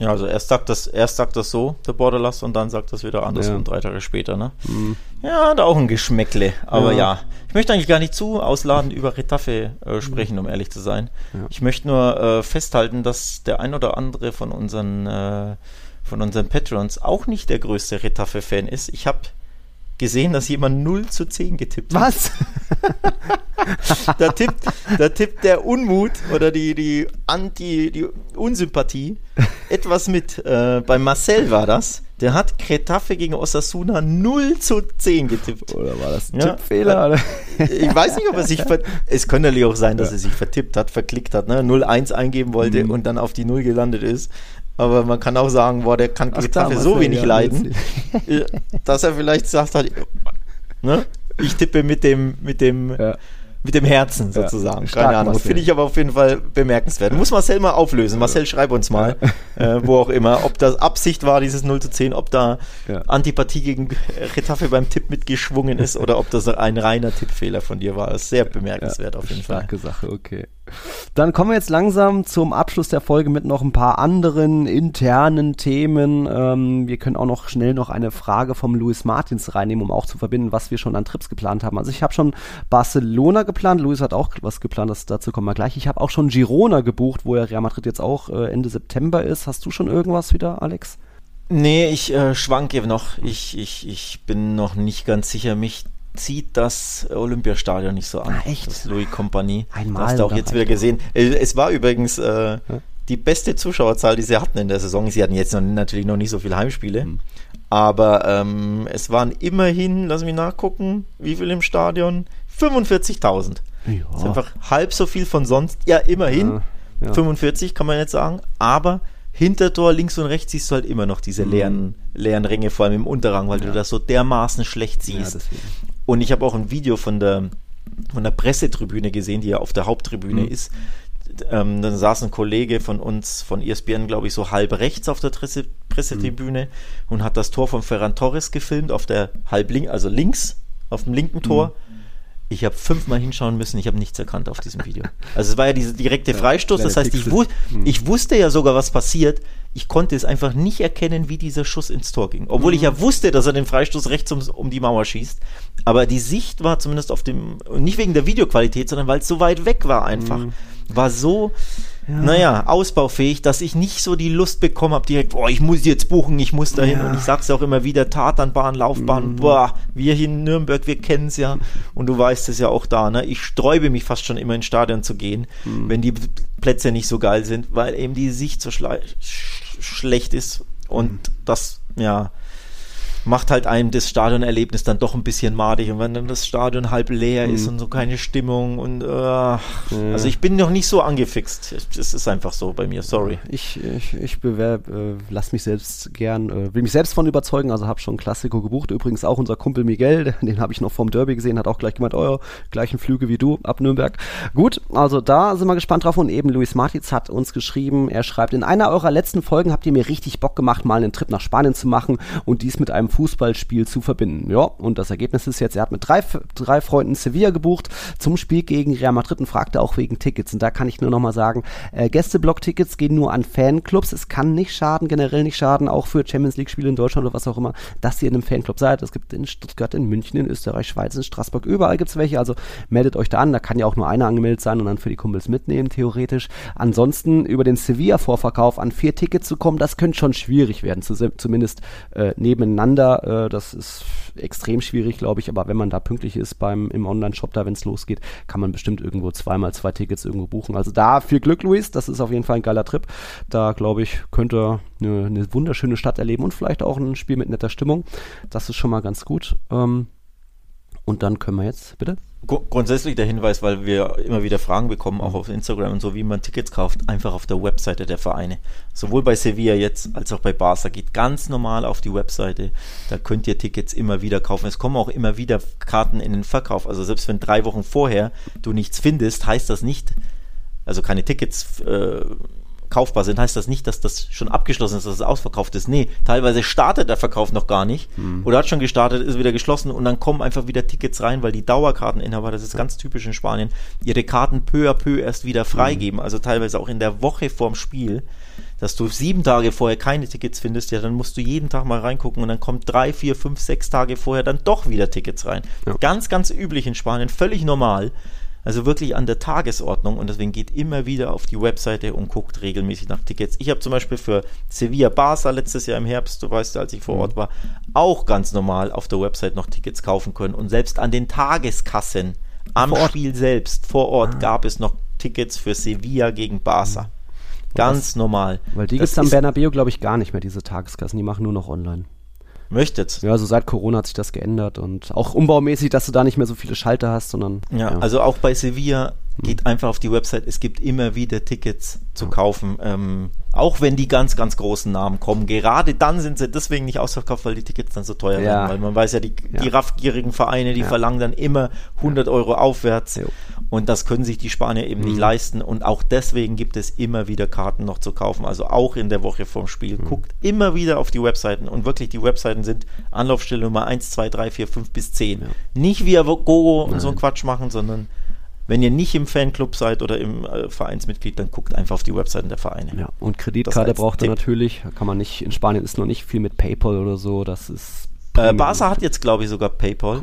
Ja, also erst sagt das, erst sagt das so, der Borderlass, und dann sagt das wieder anders ja. drei Tage später, ne? Mhm. Ja, da auch ein Geschmäckle. Aber ja. ja. ich möchte eigentlich gar nicht zu ausladend über Retafe äh, sprechen, um ehrlich zu sein. Ja. Ich möchte nur äh, festhalten, dass der ein oder andere von unseren, äh, von unseren Patrons auch nicht der größte Retafe-Fan ist. Ich habe gesehen, dass jemand 0 zu 10 getippt hat. Was? da, tippt, da tippt der Unmut oder die, die Anti, die Unsympathie etwas mit. Äh, bei Marcel war das. Der hat Kretafe gegen Osasuna 0 zu 10 getippt. Oder war das ein ja, Tippfehler? Ich weiß nicht, ob er sich Es könnte natürlich auch sein, dass ja. er sich vertippt hat, verklickt hat, ne? 0-1 eingeben wollte mhm. und dann auf die 0 gelandet ist. Aber man kann auch sagen, boah, der kann Gitarre so wenig ja, leiden, dass er vielleicht sagt halt, ne? ich tippe mit dem, mit dem, ja mit dem Herzen sozusagen. Ja, Keine Ahnung. Finde ich aber auf jeden Fall bemerkenswert. Muss Marcel mal auflösen. Marcel, schreib uns mal, äh, wo auch immer, ob das Absicht war, dieses 0 zu 10, ob da. Antipathie gegen Retafe beim Tipp mitgeschwungen ist oder ob das ein reiner Tippfehler von dir war. Das ist sehr bemerkenswert auf jeden Fall. Starke Sache, okay. Dann kommen wir jetzt langsam zum Abschluss der Folge mit noch ein paar anderen internen Themen. Ähm, wir können auch noch schnell noch eine Frage vom Louis Martins reinnehmen, um auch zu verbinden, was wir schon an Trips geplant haben. Also ich habe schon Barcelona geplant, Luis hat auch was geplant, das, dazu kommen wir gleich. Ich habe auch schon Girona gebucht, wo ja Real Madrid jetzt auch äh, Ende September ist. Hast du schon irgendwas wieder, Alex? Nee, ich äh, schwanke noch. Ich, ich, ich bin noch nicht ganz sicher. Mich zieht das Olympiastadion nicht so an. Ah, echt? Das Louis Compagnie. Einmal. Hast du auch jetzt wieder gesehen. Äh, es war übrigens äh, die beste Zuschauerzahl, die sie hatten in der Saison. Sie hatten jetzt noch, natürlich noch nicht so viele Heimspiele. Hm. Aber ähm, es waren immerhin, lass mich nachgucken, wie viel im Stadion? 45.000. Ja. Das ist einfach halb so viel von sonst. Ja, immerhin. Ja, ja. 45 kann man jetzt sagen. Aber Hintertor links und rechts siehst du halt immer noch diese mhm. leeren, leeren Ränge, vor allem im Unterrang, weil du das so dermaßen schlecht siehst. Und ich habe auch ein Video von der, von der Pressetribüne gesehen, die ja auf der Haupttribüne mhm. ist. Ähm, dann saß ein Kollege von uns, von ESPN, glaube ich, so halb rechts auf der Presse, Pressetribüne mhm. und hat das Tor von Ferran Torres gefilmt, auf der halb links, also links, auf dem linken Tor. Mhm. Ich habe fünfmal hinschauen müssen, ich habe nichts erkannt auf diesem Video. Also es war ja dieser direkte Freistoß, das heißt, ich, wu ich, wusste ja sogar, was passiert. Ich konnte es einfach nicht erkennen, wie dieser Schuss ins Tor ging. Obwohl ich ja mhm. wusste, dass er den Freistoß rechts um, um die Mauer schießt. Aber die Sicht war zumindest auf dem, nicht wegen der Videoqualität, sondern weil es so weit weg war einfach. Mhm. War so, ja. naja, ausbaufähig, dass ich nicht so die Lust bekommen habe, direkt, boah, ich muss jetzt buchen, ich muss dahin. Ja. Und ich sag's auch immer wieder, Tatanbahn, Laufbahn, mhm. boah, wir hier in Nürnberg, wir kennen's ja. Und du weißt es ja auch da, ne? Ich sträube mich fast schon immer ins Stadion zu gehen, mhm. wenn die Plätze nicht so geil sind, weil eben die Sicht so sch schlecht ist. Und mhm. das, ja, macht halt einem das Stadionerlebnis dann doch ein bisschen madig. Und wenn dann das Stadion halb leer mhm. ist und so keine Stimmung und äh, ja. also ich bin noch nicht so angefixt. Das ist einfach so bei mir, sorry. Ich, ich, ich bewerb, äh, lass mich selbst gern, äh, will mich selbst von überzeugen, also habe schon Klassiko gebucht. Übrigens auch unser Kumpel Miguel, den habe ich noch vom Derby gesehen, hat auch gleich gemeint, oh, gleichen Flüge wie du ab Nürnberg. Gut, also da sind wir gespannt drauf und eben Luis Martins hat uns geschrieben, er schreibt, in einer eurer letzten Folgen habt ihr mir richtig Bock gemacht, mal einen Trip nach Spanien zu machen und dies mit einem Fußballspiel zu verbinden. Ja, und das Ergebnis ist jetzt, er hat mit drei, drei Freunden Sevilla gebucht zum Spiel gegen Real Madrid und fragte auch wegen Tickets. Und da kann ich nur nochmal sagen, äh, Gästeblock-Tickets gehen nur an Fanclubs. Es kann nicht schaden, generell nicht schaden, auch für Champions League-Spiele in Deutschland oder was auch immer, dass ihr in einem Fanclub seid. Es gibt in Stuttgart, in München, in Österreich, Schweiz, in Straßburg, überall gibt es welche. Also meldet euch da an, da kann ja auch nur einer angemeldet sein und dann für die Kumpels mitnehmen, theoretisch. Ansonsten über den Sevilla-Vorverkauf an vier Tickets zu kommen, das könnte schon schwierig werden, zumindest äh, nebeneinander. Äh, das ist extrem schwierig, glaube ich, aber wenn man da pünktlich ist beim im Online-Shop, da wenn es losgeht, kann man bestimmt irgendwo zweimal zwei Tickets irgendwo buchen. Also da viel Glück, Luis, das ist auf jeden Fall ein geiler Trip. Da, glaube ich, könnt ihr eine, eine, wunderschöne Stadt erleben und vielleicht auch ein Spiel mit netter Stimmung. Das ist schon mal ganz gut. Ähm, und dann können wir jetzt, bitte? Grundsätzlich der Hinweis, weil wir immer wieder Fragen bekommen, auch auf Instagram und so, wie man Tickets kauft, einfach auf der Webseite der Vereine. Sowohl bei Sevilla jetzt als auch bei Barca. Geht ganz normal auf die Webseite. Da könnt ihr Tickets immer wieder kaufen. Es kommen auch immer wieder Karten in den Verkauf. Also selbst wenn drei Wochen vorher du nichts findest, heißt das nicht, also keine Tickets äh, kaufbar sind, heißt das nicht, dass das schon abgeschlossen ist, dass es ausverkauft ist. Nee, teilweise startet der Verkauf noch gar nicht hm. oder hat schon gestartet, ist wieder geschlossen und dann kommen einfach wieder Tickets rein, weil die Dauerkarteninhaber, das ist ganz typisch in Spanien, ihre Karten peu à peu erst wieder freigeben. Hm. Also teilweise auch in der Woche vorm Spiel dass du sieben Tage vorher keine Tickets findest, ja, dann musst du jeden Tag mal reingucken und dann kommt drei, vier, fünf, sechs Tage vorher dann doch wieder Tickets rein. Ja. Ganz, ganz üblich in Spanien, völlig normal. Also wirklich an der Tagesordnung und deswegen geht immer wieder auf die Webseite und guckt regelmäßig nach Tickets. Ich habe zum Beispiel für Sevilla Barca letztes Jahr im Herbst, du weißt, als ich vor mhm. Ort war, auch ganz normal auf der Website noch Tickets kaufen können und selbst an den Tageskassen am Spiel selbst vor Ort ah. gab es noch Tickets für Sevilla gegen Barca. Ganz Was? normal. Weil die gibt es am Bernabeu, glaube ich, gar nicht mehr, diese Tageskassen. Die machen nur noch online möchtet. Ja, also seit Corona hat sich das geändert und auch umbaumäßig, dass du da nicht mehr so viele Schalter hast, sondern. Ja, ja. also auch bei Sevilla geht hm. einfach auf die Website. Es gibt immer wieder Tickets zu kaufen. Ähm, auch wenn die ganz, ganz großen Namen kommen. Gerade dann sind sie deswegen nicht ausverkauft, weil die Tickets dann so teuer ja. werden. Weil man weiß ja, die, ja. die raffgierigen Vereine, die ja. verlangen dann immer 100 Euro aufwärts. Jo. Und das können sich die Spanier eben mhm. nicht leisten. Und auch deswegen gibt es immer wieder Karten noch zu kaufen. Also auch in der Woche vorm Spiel. Mhm. Guckt immer wieder auf die Webseiten. Und wirklich, die Webseiten sind Anlaufstelle Nummer 1, 2, 3, 4, 5 bis 10. Nicht wie Gogo und so einen Quatsch machen, sondern wenn ihr nicht im Fanclub seid oder im äh, Vereinsmitglied, dann guckt einfach auf die Webseiten der Vereine. Ja, und Kreditkarte braucht ihr natürlich. Kann man nicht, in Spanien ist noch nicht viel mit PayPal oder so. Das ist. Äh, Barca hat jetzt, glaube ich, sogar PayPal.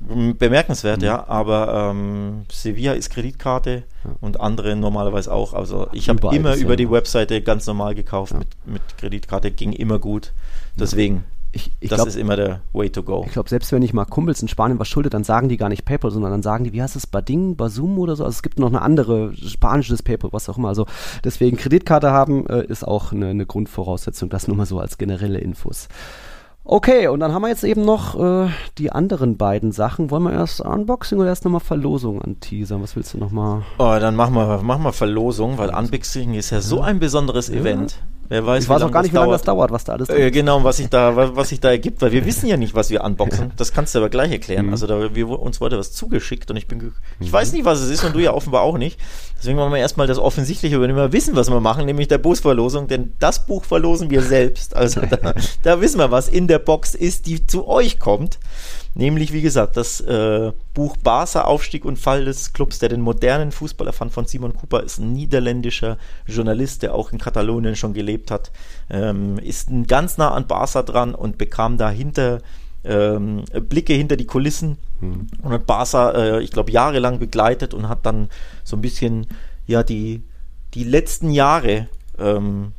Bemerkenswert, mhm. ja, aber ähm, Sevilla ist Kreditkarte ja. und andere normalerweise auch. Also ich habe immer über die Webseite ganz normal gekauft ja. mit, mit Kreditkarte, ging immer gut. Deswegen ich, ich das glaub, ist immer der Way to go. Ich glaube, selbst wenn ich mal Kumpels in Spanien was schulde, dann sagen die gar nicht PayPal, sondern dann sagen die, wie heißt es, Bading, Basum oder so. Also es gibt noch eine andere spanisches PayPal, was auch immer. Also deswegen Kreditkarte haben äh, ist auch eine, eine Grundvoraussetzung. Das nur mal so als generelle Infos. Okay, und dann haben wir jetzt eben noch äh, die anderen beiden Sachen. Wollen wir erst Unboxing oder erst nochmal Verlosung an Teaser? Was willst du nochmal? Oh, dann machen wir, machen wir Verlosung, weil Unboxing ist ja so ein besonderes ja. Event. Wer weiß, ich weiß auch gar nicht, wie lange das dauert, was da alles äh, Genau, was sich da, was, sich da ergibt, weil wir wissen ja nicht, was wir unboxen. Das kannst du aber gleich erklären. Mhm. Also da, wir, uns wurde was zugeschickt und ich bin, ich mhm. weiß nicht, was es ist und du ja offenbar auch nicht. Deswegen machen wir erstmal das Offensichtliche, wenn wir wissen, was wir machen, nämlich der Buchverlosung, denn das Buch verlosen wir selbst. Also da, da wissen wir, was in der Box ist, die zu euch kommt. Nämlich, wie gesagt, das äh, Buch Barca, Aufstieg und Fall des Clubs, der den modernen Fußball erfand von Simon Cooper, ist ein niederländischer Journalist, der auch in Katalonien schon gelebt hat, ähm, ist ganz nah an Barca dran und bekam dahinter ähm, Blicke hinter die Kulissen mhm. und hat Barca, äh, ich glaube, jahrelang begleitet und hat dann so ein bisschen, ja, die, die letzten Jahre ähm,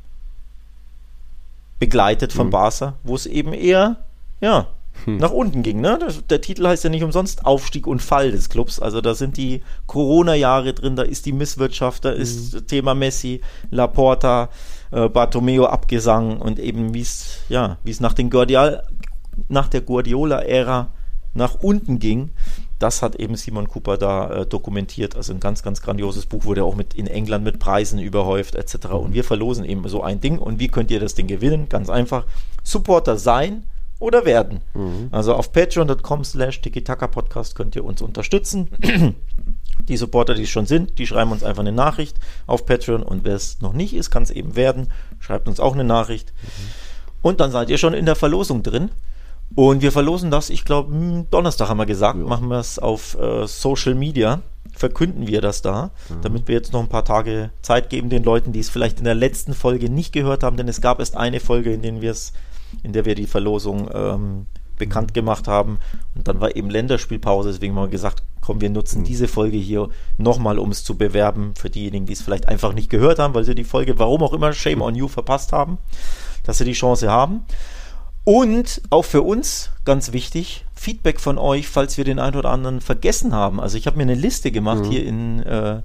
begleitet von mhm. Barca, wo es eben eher, ja, hm. nach unten ging. Ne? Der, der, Titel heißt ja nicht umsonst Aufstieg und Fall des Clubs. Also da sind die Corona-Jahre drin, da ist die Misswirtschaft, da ist hm. Thema Messi, Laporta, äh, Bartomeo Abgesang und eben wie es ja, wie es nach den Guardiol nach der Guardiola-Ära nach unten ging. Das hat eben Simon Cooper da äh, dokumentiert. Also ein ganz, ganz grandioses Buch, wurde auch mit in England mit Preisen überhäuft etc. Und wir verlosen eben so ein Ding. Und wie könnt ihr das Ding gewinnen? Ganz einfach. Supporter sein oder werden. Mhm. Also auf patreon.com slash Podcast könnt ihr uns unterstützen. die Supporter, die es schon sind, die schreiben uns einfach eine Nachricht auf Patreon und wer es noch nicht ist, kann es eben werden. Schreibt uns auch eine Nachricht. Mhm. Und dann seid ihr schon in der Verlosung drin. Und wir verlosen das, ich glaube, Donnerstag haben wir gesagt, ja. machen wir es auf äh, Social Media, verkünden wir das da, mhm. damit wir jetzt noch ein paar Tage Zeit geben den Leuten, die es vielleicht in der letzten Folge nicht gehört haben, denn es gab erst eine Folge, in der wir es in der wir die Verlosung ähm, bekannt gemacht haben. Und dann war eben Länderspielpause, deswegen haben wir gesagt, komm, wir nutzen mhm. diese Folge hier nochmal, um es zu bewerben für diejenigen, die es vielleicht einfach nicht gehört haben, weil sie die Folge, warum auch immer, Shame on You verpasst haben, dass sie die Chance haben. Und auch für uns ganz wichtig, Feedback von euch, falls wir den einen oder anderen vergessen haben. Also ich habe mir eine Liste gemacht mhm. hier in, äh,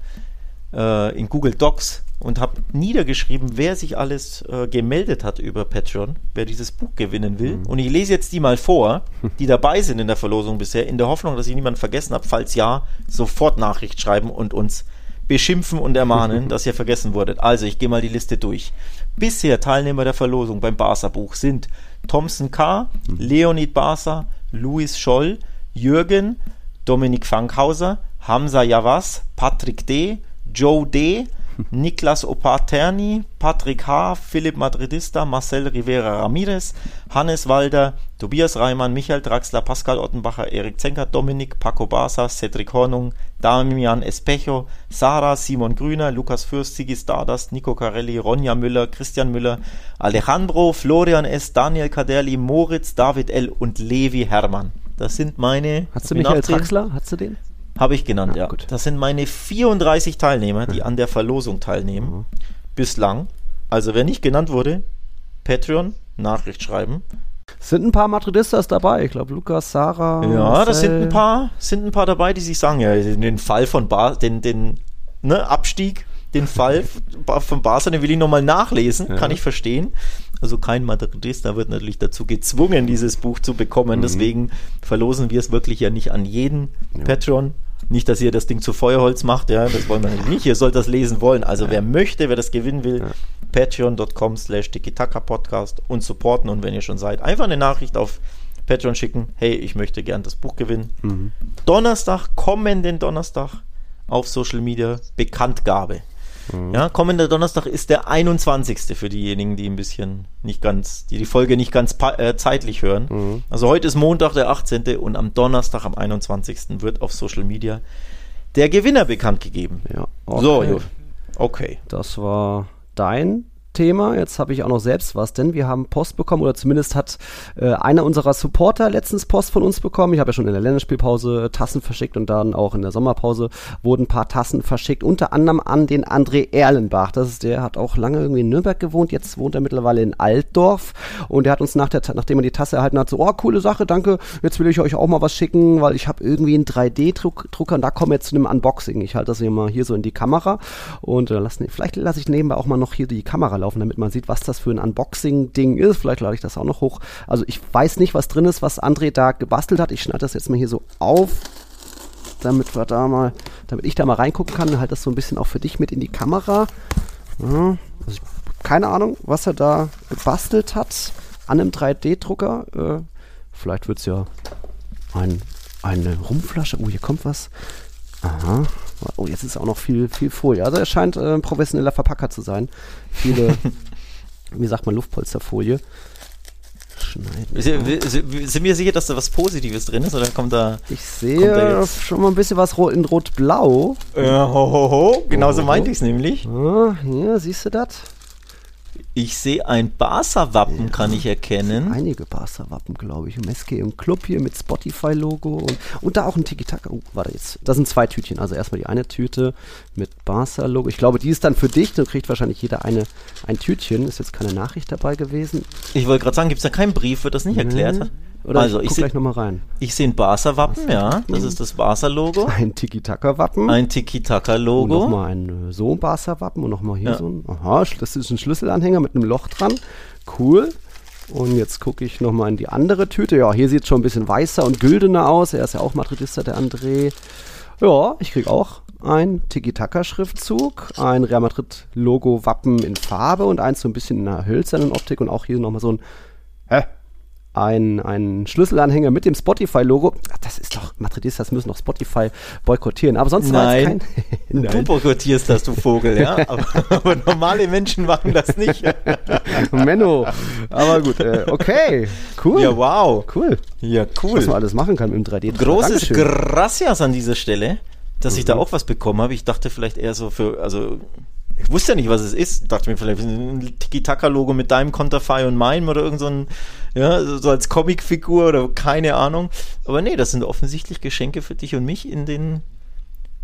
äh, in Google Docs und habe niedergeschrieben, wer sich alles äh, gemeldet hat über Patreon, wer dieses Buch gewinnen will. Mhm. Und ich lese jetzt die mal vor, die dabei sind in der Verlosung bisher, in der Hoffnung, dass ich niemanden vergessen habe. Falls ja, sofort Nachricht schreiben und uns beschimpfen und ermahnen, dass ihr vergessen wurdet. Also, ich gehe mal die Liste durch. Bisher Teilnehmer der Verlosung beim Barca-Buch sind Thompson K., mhm. Leonid Barca, Luis Scholl, Jürgen, Dominik Fankhauser, Hamza Javas, Patrick D., Joe D., Niklas Opaterni, Patrick H., Philipp Madridista, Marcel Rivera Ramirez, Hannes Walder, Tobias Reimann, Michael Draxler, Pascal Ottenbacher, Erik Zenker, Dominik, Paco Basa, Cedric Hornung, Damian Espejo, Sarah, Simon Grüner, Lukas Fürst, Sigi Stardust, Nico Carelli, Ronja Müller, Christian Müller, Alejandro, Florian S., Daniel Kaderli, Moritz, David L. und Levi Hermann. Das sind meine. Hast du Michael Draxler? Hast du den? Habe ich genannt, ja. ja. Das sind meine 34 Teilnehmer, die an der Verlosung teilnehmen. Mhm. Bislang. Also wer nicht genannt wurde, Patreon, Nachricht schreiben. Sind ein paar Madridistas dabei. Ich glaube, Lukas, Sarah. Ja, das sind ein paar, sind ein paar dabei, die sich sagen, ja, den Fall von Bar, den, den ne, Abstieg, den Fall von Barca, den will ich nochmal nachlesen, ja. kann ich verstehen. Also kein Madridista wird natürlich dazu gezwungen, dieses Buch zu bekommen. Mhm. Deswegen verlosen wir es wirklich ja nicht an jeden ja. Patreon. Nicht, dass ihr das Ding zu Feuerholz macht, ja, das wollen wir nicht. Ihr sollt das lesen wollen. Also ja. wer möchte, wer das gewinnen will, ja. patreon.com slash Podcast und supporten. Und wenn ihr schon seid, einfach eine Nachricht auf Patreon schicken. Hey, ich möchte gern das Buch gewinnen. Mhm. Donnerstag, kommenden Donnerstag auf Social Media Bekanntgabe. Mhm. Ja, kommender Donnerstag ist der 21. für diejenigen, die ein bisschen nicht ganz, die die Folge nicht ganz äh, zeitlich hören. Mhm. Also heute ist Montag, der 18. und am Donnerstag, am 21. wird auf Social Media der Gewinner bekannt gegeben. Ja, okay. So, okay. Das war dein Thema. Jetzt habe ich auch noch selbst was, denn wir haben Post bekommen oder zumindest hat äh, einer unserer Supporter letztens Post von uns bekommen. Ich habe ja schon in der Länderspielpause Tassen verschickt und dann auch in der Sommerpause wurden ein paar Tassen verschickt, unter anderem an den André Erlenbach. Das ist der, hat auch lange irgendwie in Nürnberg gewohnt, jetzt wohnt er mittlerweile in Altdorf und der hat uns nach der, nachdem er die Tasse erhalten hat, so, oh, coole Sache, danke, jetzt will ich euch auch mal was schicken, weil ich habe irgendwie einen 3D-Drucker und da kommen wir jetzt zu einem Unboxing. Ich halte das hier mal hier so in die Kamera und äh, lass, vielleicht lasse ich nebenbei auch mal noch hier die Kamera laufen, damit man sieht, was das für ein Unboxing-Ding ist. Vielleicht lade ich das auch noch hoch. Also ich weiß nicht, was drin ist, was André da gebastelt hat. Ich schneide das jetzt mal hier so auf damit wir da mal, damit ich da mal reingucken kann, halt das so ein bisschen auch für dich mit in die Kamera. Ja, also ich, keine Ahnung, was er da gebastelt hat an einem 3D-Drucker. Äh, vielleicht wird es ja ein, eine Rumflasche. Oh, hier kommt was. Aha. Oh, jetzt ist auch noch viel, viel Folie. Also er scheint äh, ein professioneller Verpacker zu sein. Viele, wie sagt man, Luftpolsterfolie schneiden. Sind wir sicher, dass da was Positives drin ist oder kommt da. Ich sehe schon mal ein bisschen was in Rot-Blau. Äh, ho, ho, ho. Genauso oh, meinte ich es nämlich. Ah, hier, siehst du das? Ich sehe ein Barca-Wappen, ja, kann ich erkennen. Einige Barca-Wappen, glaube ich. Meske im Club hier mit Spotify-Logo und, und da auch ein Tiki-Taka. Oh, warte jetzt. Das sind zwei Tütchen. Also erstmal die eine Tüte mit Barca-Logo. Ich glaube, die ist dann für dich. Dann kriegt wahrscheinlich jeder eine, ein Tütchen. Ist jetzt keine Nachricht dabei gewesen. Ich wollte gerade sagen, gibt es da keinen Brief, wird das nicht erklärt? Mhm. Oder also, ich guck gleich nochmal rein. Ich sehe ein Barca-Wappen, ja. Das ist das Barca-Logo. Ein Tiki-Taka-Wappen. Ein Tiki-Taka-Logo. Und nochmal ein äh, so Barca-Wappen und nochmal hier ja. so ein. Aha, das ist ein Schlüsselanhänger mit einem Loch dran. Cool. Und jetzt gucke ich nochmal in die andere Tüte. Ja, hier sieht es schon ein bisschen weißer und güldener aus. Er ist ja auch Madridista, der André. Ja, ich kriege auch ein Tiki-Taka-Schriftzug, ein Real Madrid-Logo-Wappen in Farbe und eins so ein bisschen in einer hölzernen Optik und auch hier nochmal so ein. Hä? Ein, ein Schlüsselanhänger mit dem Spotify-Logo. Das ist doch, Madridistas müssen doch Spotify boykottieren. Aber sonst Nein. Nein. Du boykottierst das, du Vogel, ja. aber, aber, normale Menschen machen das nicht. Menno. Aber gut, äh, okay. Cool. Ja, wow. Cool. Ja, cool. Was man alles machen kann mit dem 3D-Drucker. Großes Gracias an dieser Stelle, dass mhm. ich da mhm. auch was bekommen habe. Ich dachte vielleicht eher so für, also ich wusste ja nicht, was es ist. Ich dachte mir vielleicht ein Tiki-Taka-Logo mit deinem Konterfei und meinem oder irgend so ein, ja, so als Comicfigur oder keine Ahnung. Aber nee, das sind offensichtlich Geschenke für dich und mich in den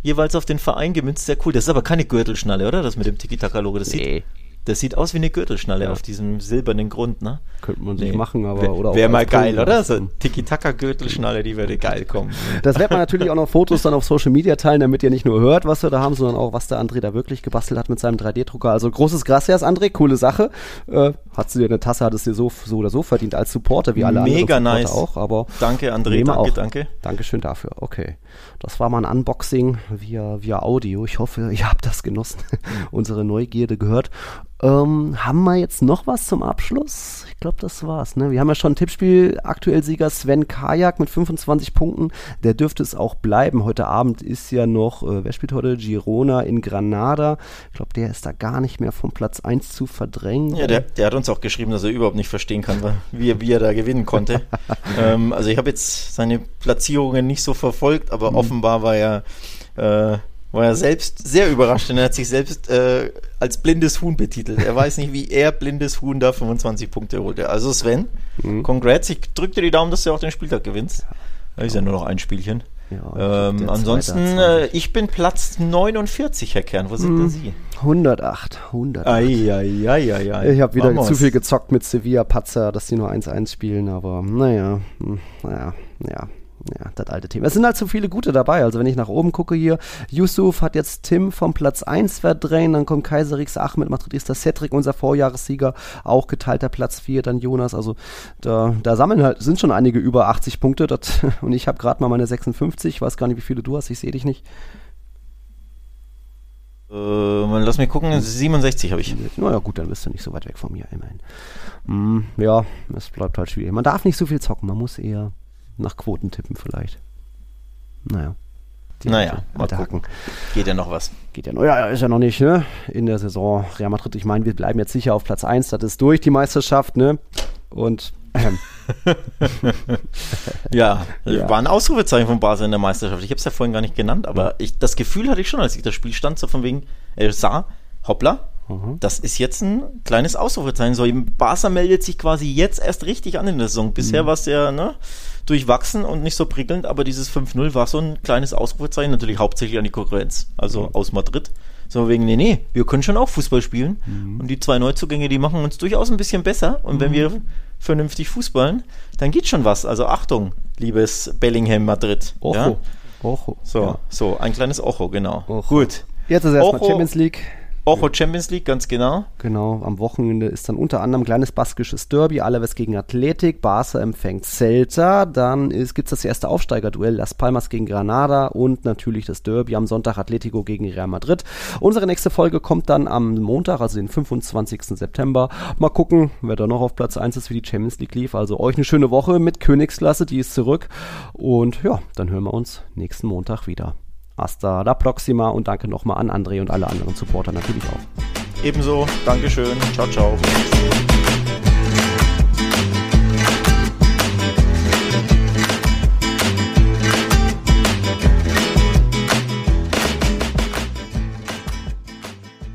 jeweils auf den Verein gemünzt. Sehr cool. Das ist aber keine Gürtelschnalle, oder? Das mit dem Tiki-Taka-Logo. Das nee. sieht das sieht aus wie eine Gürtelschnalle ja. auf diesem silbernen Grund, ne? Könnte man sich nee. machen, aber oder Wäre mal geil, oder? So Tiki-Taka-Gürtelschnalle, die würde geil kommen. Das wird man natürlich auch noch Fotos dann auf Social Media teilen, damit ihr nicht nur hört, was wir da haben, sondern auch, was der André da wirklich gebastelt hat mit seinem 3D-Drucker. Also großes Gracias, André, coole Sache. Äh, hat sie dir eine Tasse, hat es dir so, so oder so verdient als Supporter, wie alle Mega anderen nice. auch. Aber danke, André, danke, auch. danke. Dankeschön dafür. Okay. Das war mal ein Unboxing via, via Audio. Ich hoffe, ihr habt das genossen, unsere Neugierde gehört. Ähm, haben wir jetzt noch was zum Abschluss? Ich glaube, das war's. Ne? Wir haben ja schon ein Tippspiel. Aktuell Sieger Sven Kajak mit 25 Punkten. Der dürfte es auch bleiben. Heute Abend ist ja noch, äh, wer spielt heute? Girona in Granada. Ich glaube, der ist da gar nicht mehr vom Platz 1 zu verdrängen. Ja, der, der hat uns auch geschrieben, dass er überhaupt nicht verstehen kann, wie, wie er da gewinnen konnte. ähm, also ich habe jetzt seine Platzierungen nicht so verfolgt, aber mhm. offenbar war er äh, war er selbst sehr überrascht, denn er hat sich selbst äh, als blindes Huhn betitelt. Er weiß nicht, wie er blindes Huhn da 25 Punkte holte. Also Sven, mhm. congrats. Ich drück dir die Daumen, dass du auch den Spieltag gewinnst. Da ist ja nur noch ein Spielchen. Ja, ähm, ansonsten, äh, ich bin Platz 49, Herr Kern. Wo sind mhm. denn Sie? 108. 108. Ei, ei, ei, ei, ei. Ich habe wieder Vamos. zu viel gezockt mit Sevilla Patzer, dass die nur 1-1 spielen, aber naja, hm, naja, ja das alte Thema. Es sind halt so viele gute dabei. Also wenn ich nach oben gucke hier, Yusuf hat jetzt Tim vom Platz 1 verdrängt, dann kommt Kaiser Rix Ahmed, Madridista Cedric, unser Vorjahressieger, auch geteilter Platz 4, dann Jonas. Also da, da sammeln halt, sind schon einige über 80 Punkte das, und ich habe gerade mal meine 56. Ich weiß gar nicht, wie viele du hast, ich sehe dich nicht. Äh, lass mich gucken, 67 habe ich. Naja, gut, dann bist du nicht so weit weg von mir, immerhin. Mm, ja, es bleibt halt schwierig. Man darf nicht so viel zocken, man muss eher nach Quoten tippen vielleicht. Naja. Die naja, alte, Hacken. Geht ja noch was. Geht ja noch, ja, ist ja noch nicht, ne? In der Saison. Real Madrid, ich meine, wir bleiben jetzt sicher auf Platz 1, das ist durch die Meisterschaft, ne? Und ähm. ja, ja, war ein Ausrufezeichen von Basel in der Meisterschaft. Ich habe es ja vorhin gar nicht genannt, aber ich, das Gefühl hatte ich schon, als ich das Spiel stand, so von wegen, er sah, hoppla, mhm. das ist jetzt ein kleines Ausrufezeichen. So, Barca meldet sich quasi jetzt erst richtig an in der Saison. Bisher mhm. war es ja, ne? durchwachsen und nicht so prickelnd, aber dieses 5-0 war so ein kleines Ausrufezeichen, natürlich hauptsächlich an die Konkurrenz, also mhm. aus Madrid. So wegen, nee, nee, wir können schon auch Fußball spielen. Mhm. Und die zwei Neuzugänge, die machen uns durchaus ein bisschen besser. Und mhm. wenn wir vernünftig Fußballen, dann geht schon was. Also Achtung, liebes Bellingham Madrid. Ocho. Ja? Ocho. So, ja. so, ein kleines Ocho, genau. Ocho. Gut. Jetzt ist erstmal Champions League. Euro Champions League, ganz genau. Genau, am Wochenende ist dann unter anderem kleines baskisches Derby, Alaves gegen Athletik, Barca empfängt Celta, dann gibt es das erste Aufsteigerduell, Las Palmas gegen Granada und natürlich das Derby am Sonntag Atletico gegen Real Madrid. Unsere nächste Folge kommt dann am Montag, also den 25. September. Mal gucken, wer da noch auf Platz 1 ist, wie die Champions League lief. Also euch eine schöne Woche mit Königsklasse, die ist zurück. Und ja, dann hören wir uns nächsten Montag wieder. Hasta la próxima und danke nochmal an André und alle anderen Supporter natürlich auch. Ebenso, Dankeschön, ciao, ciao.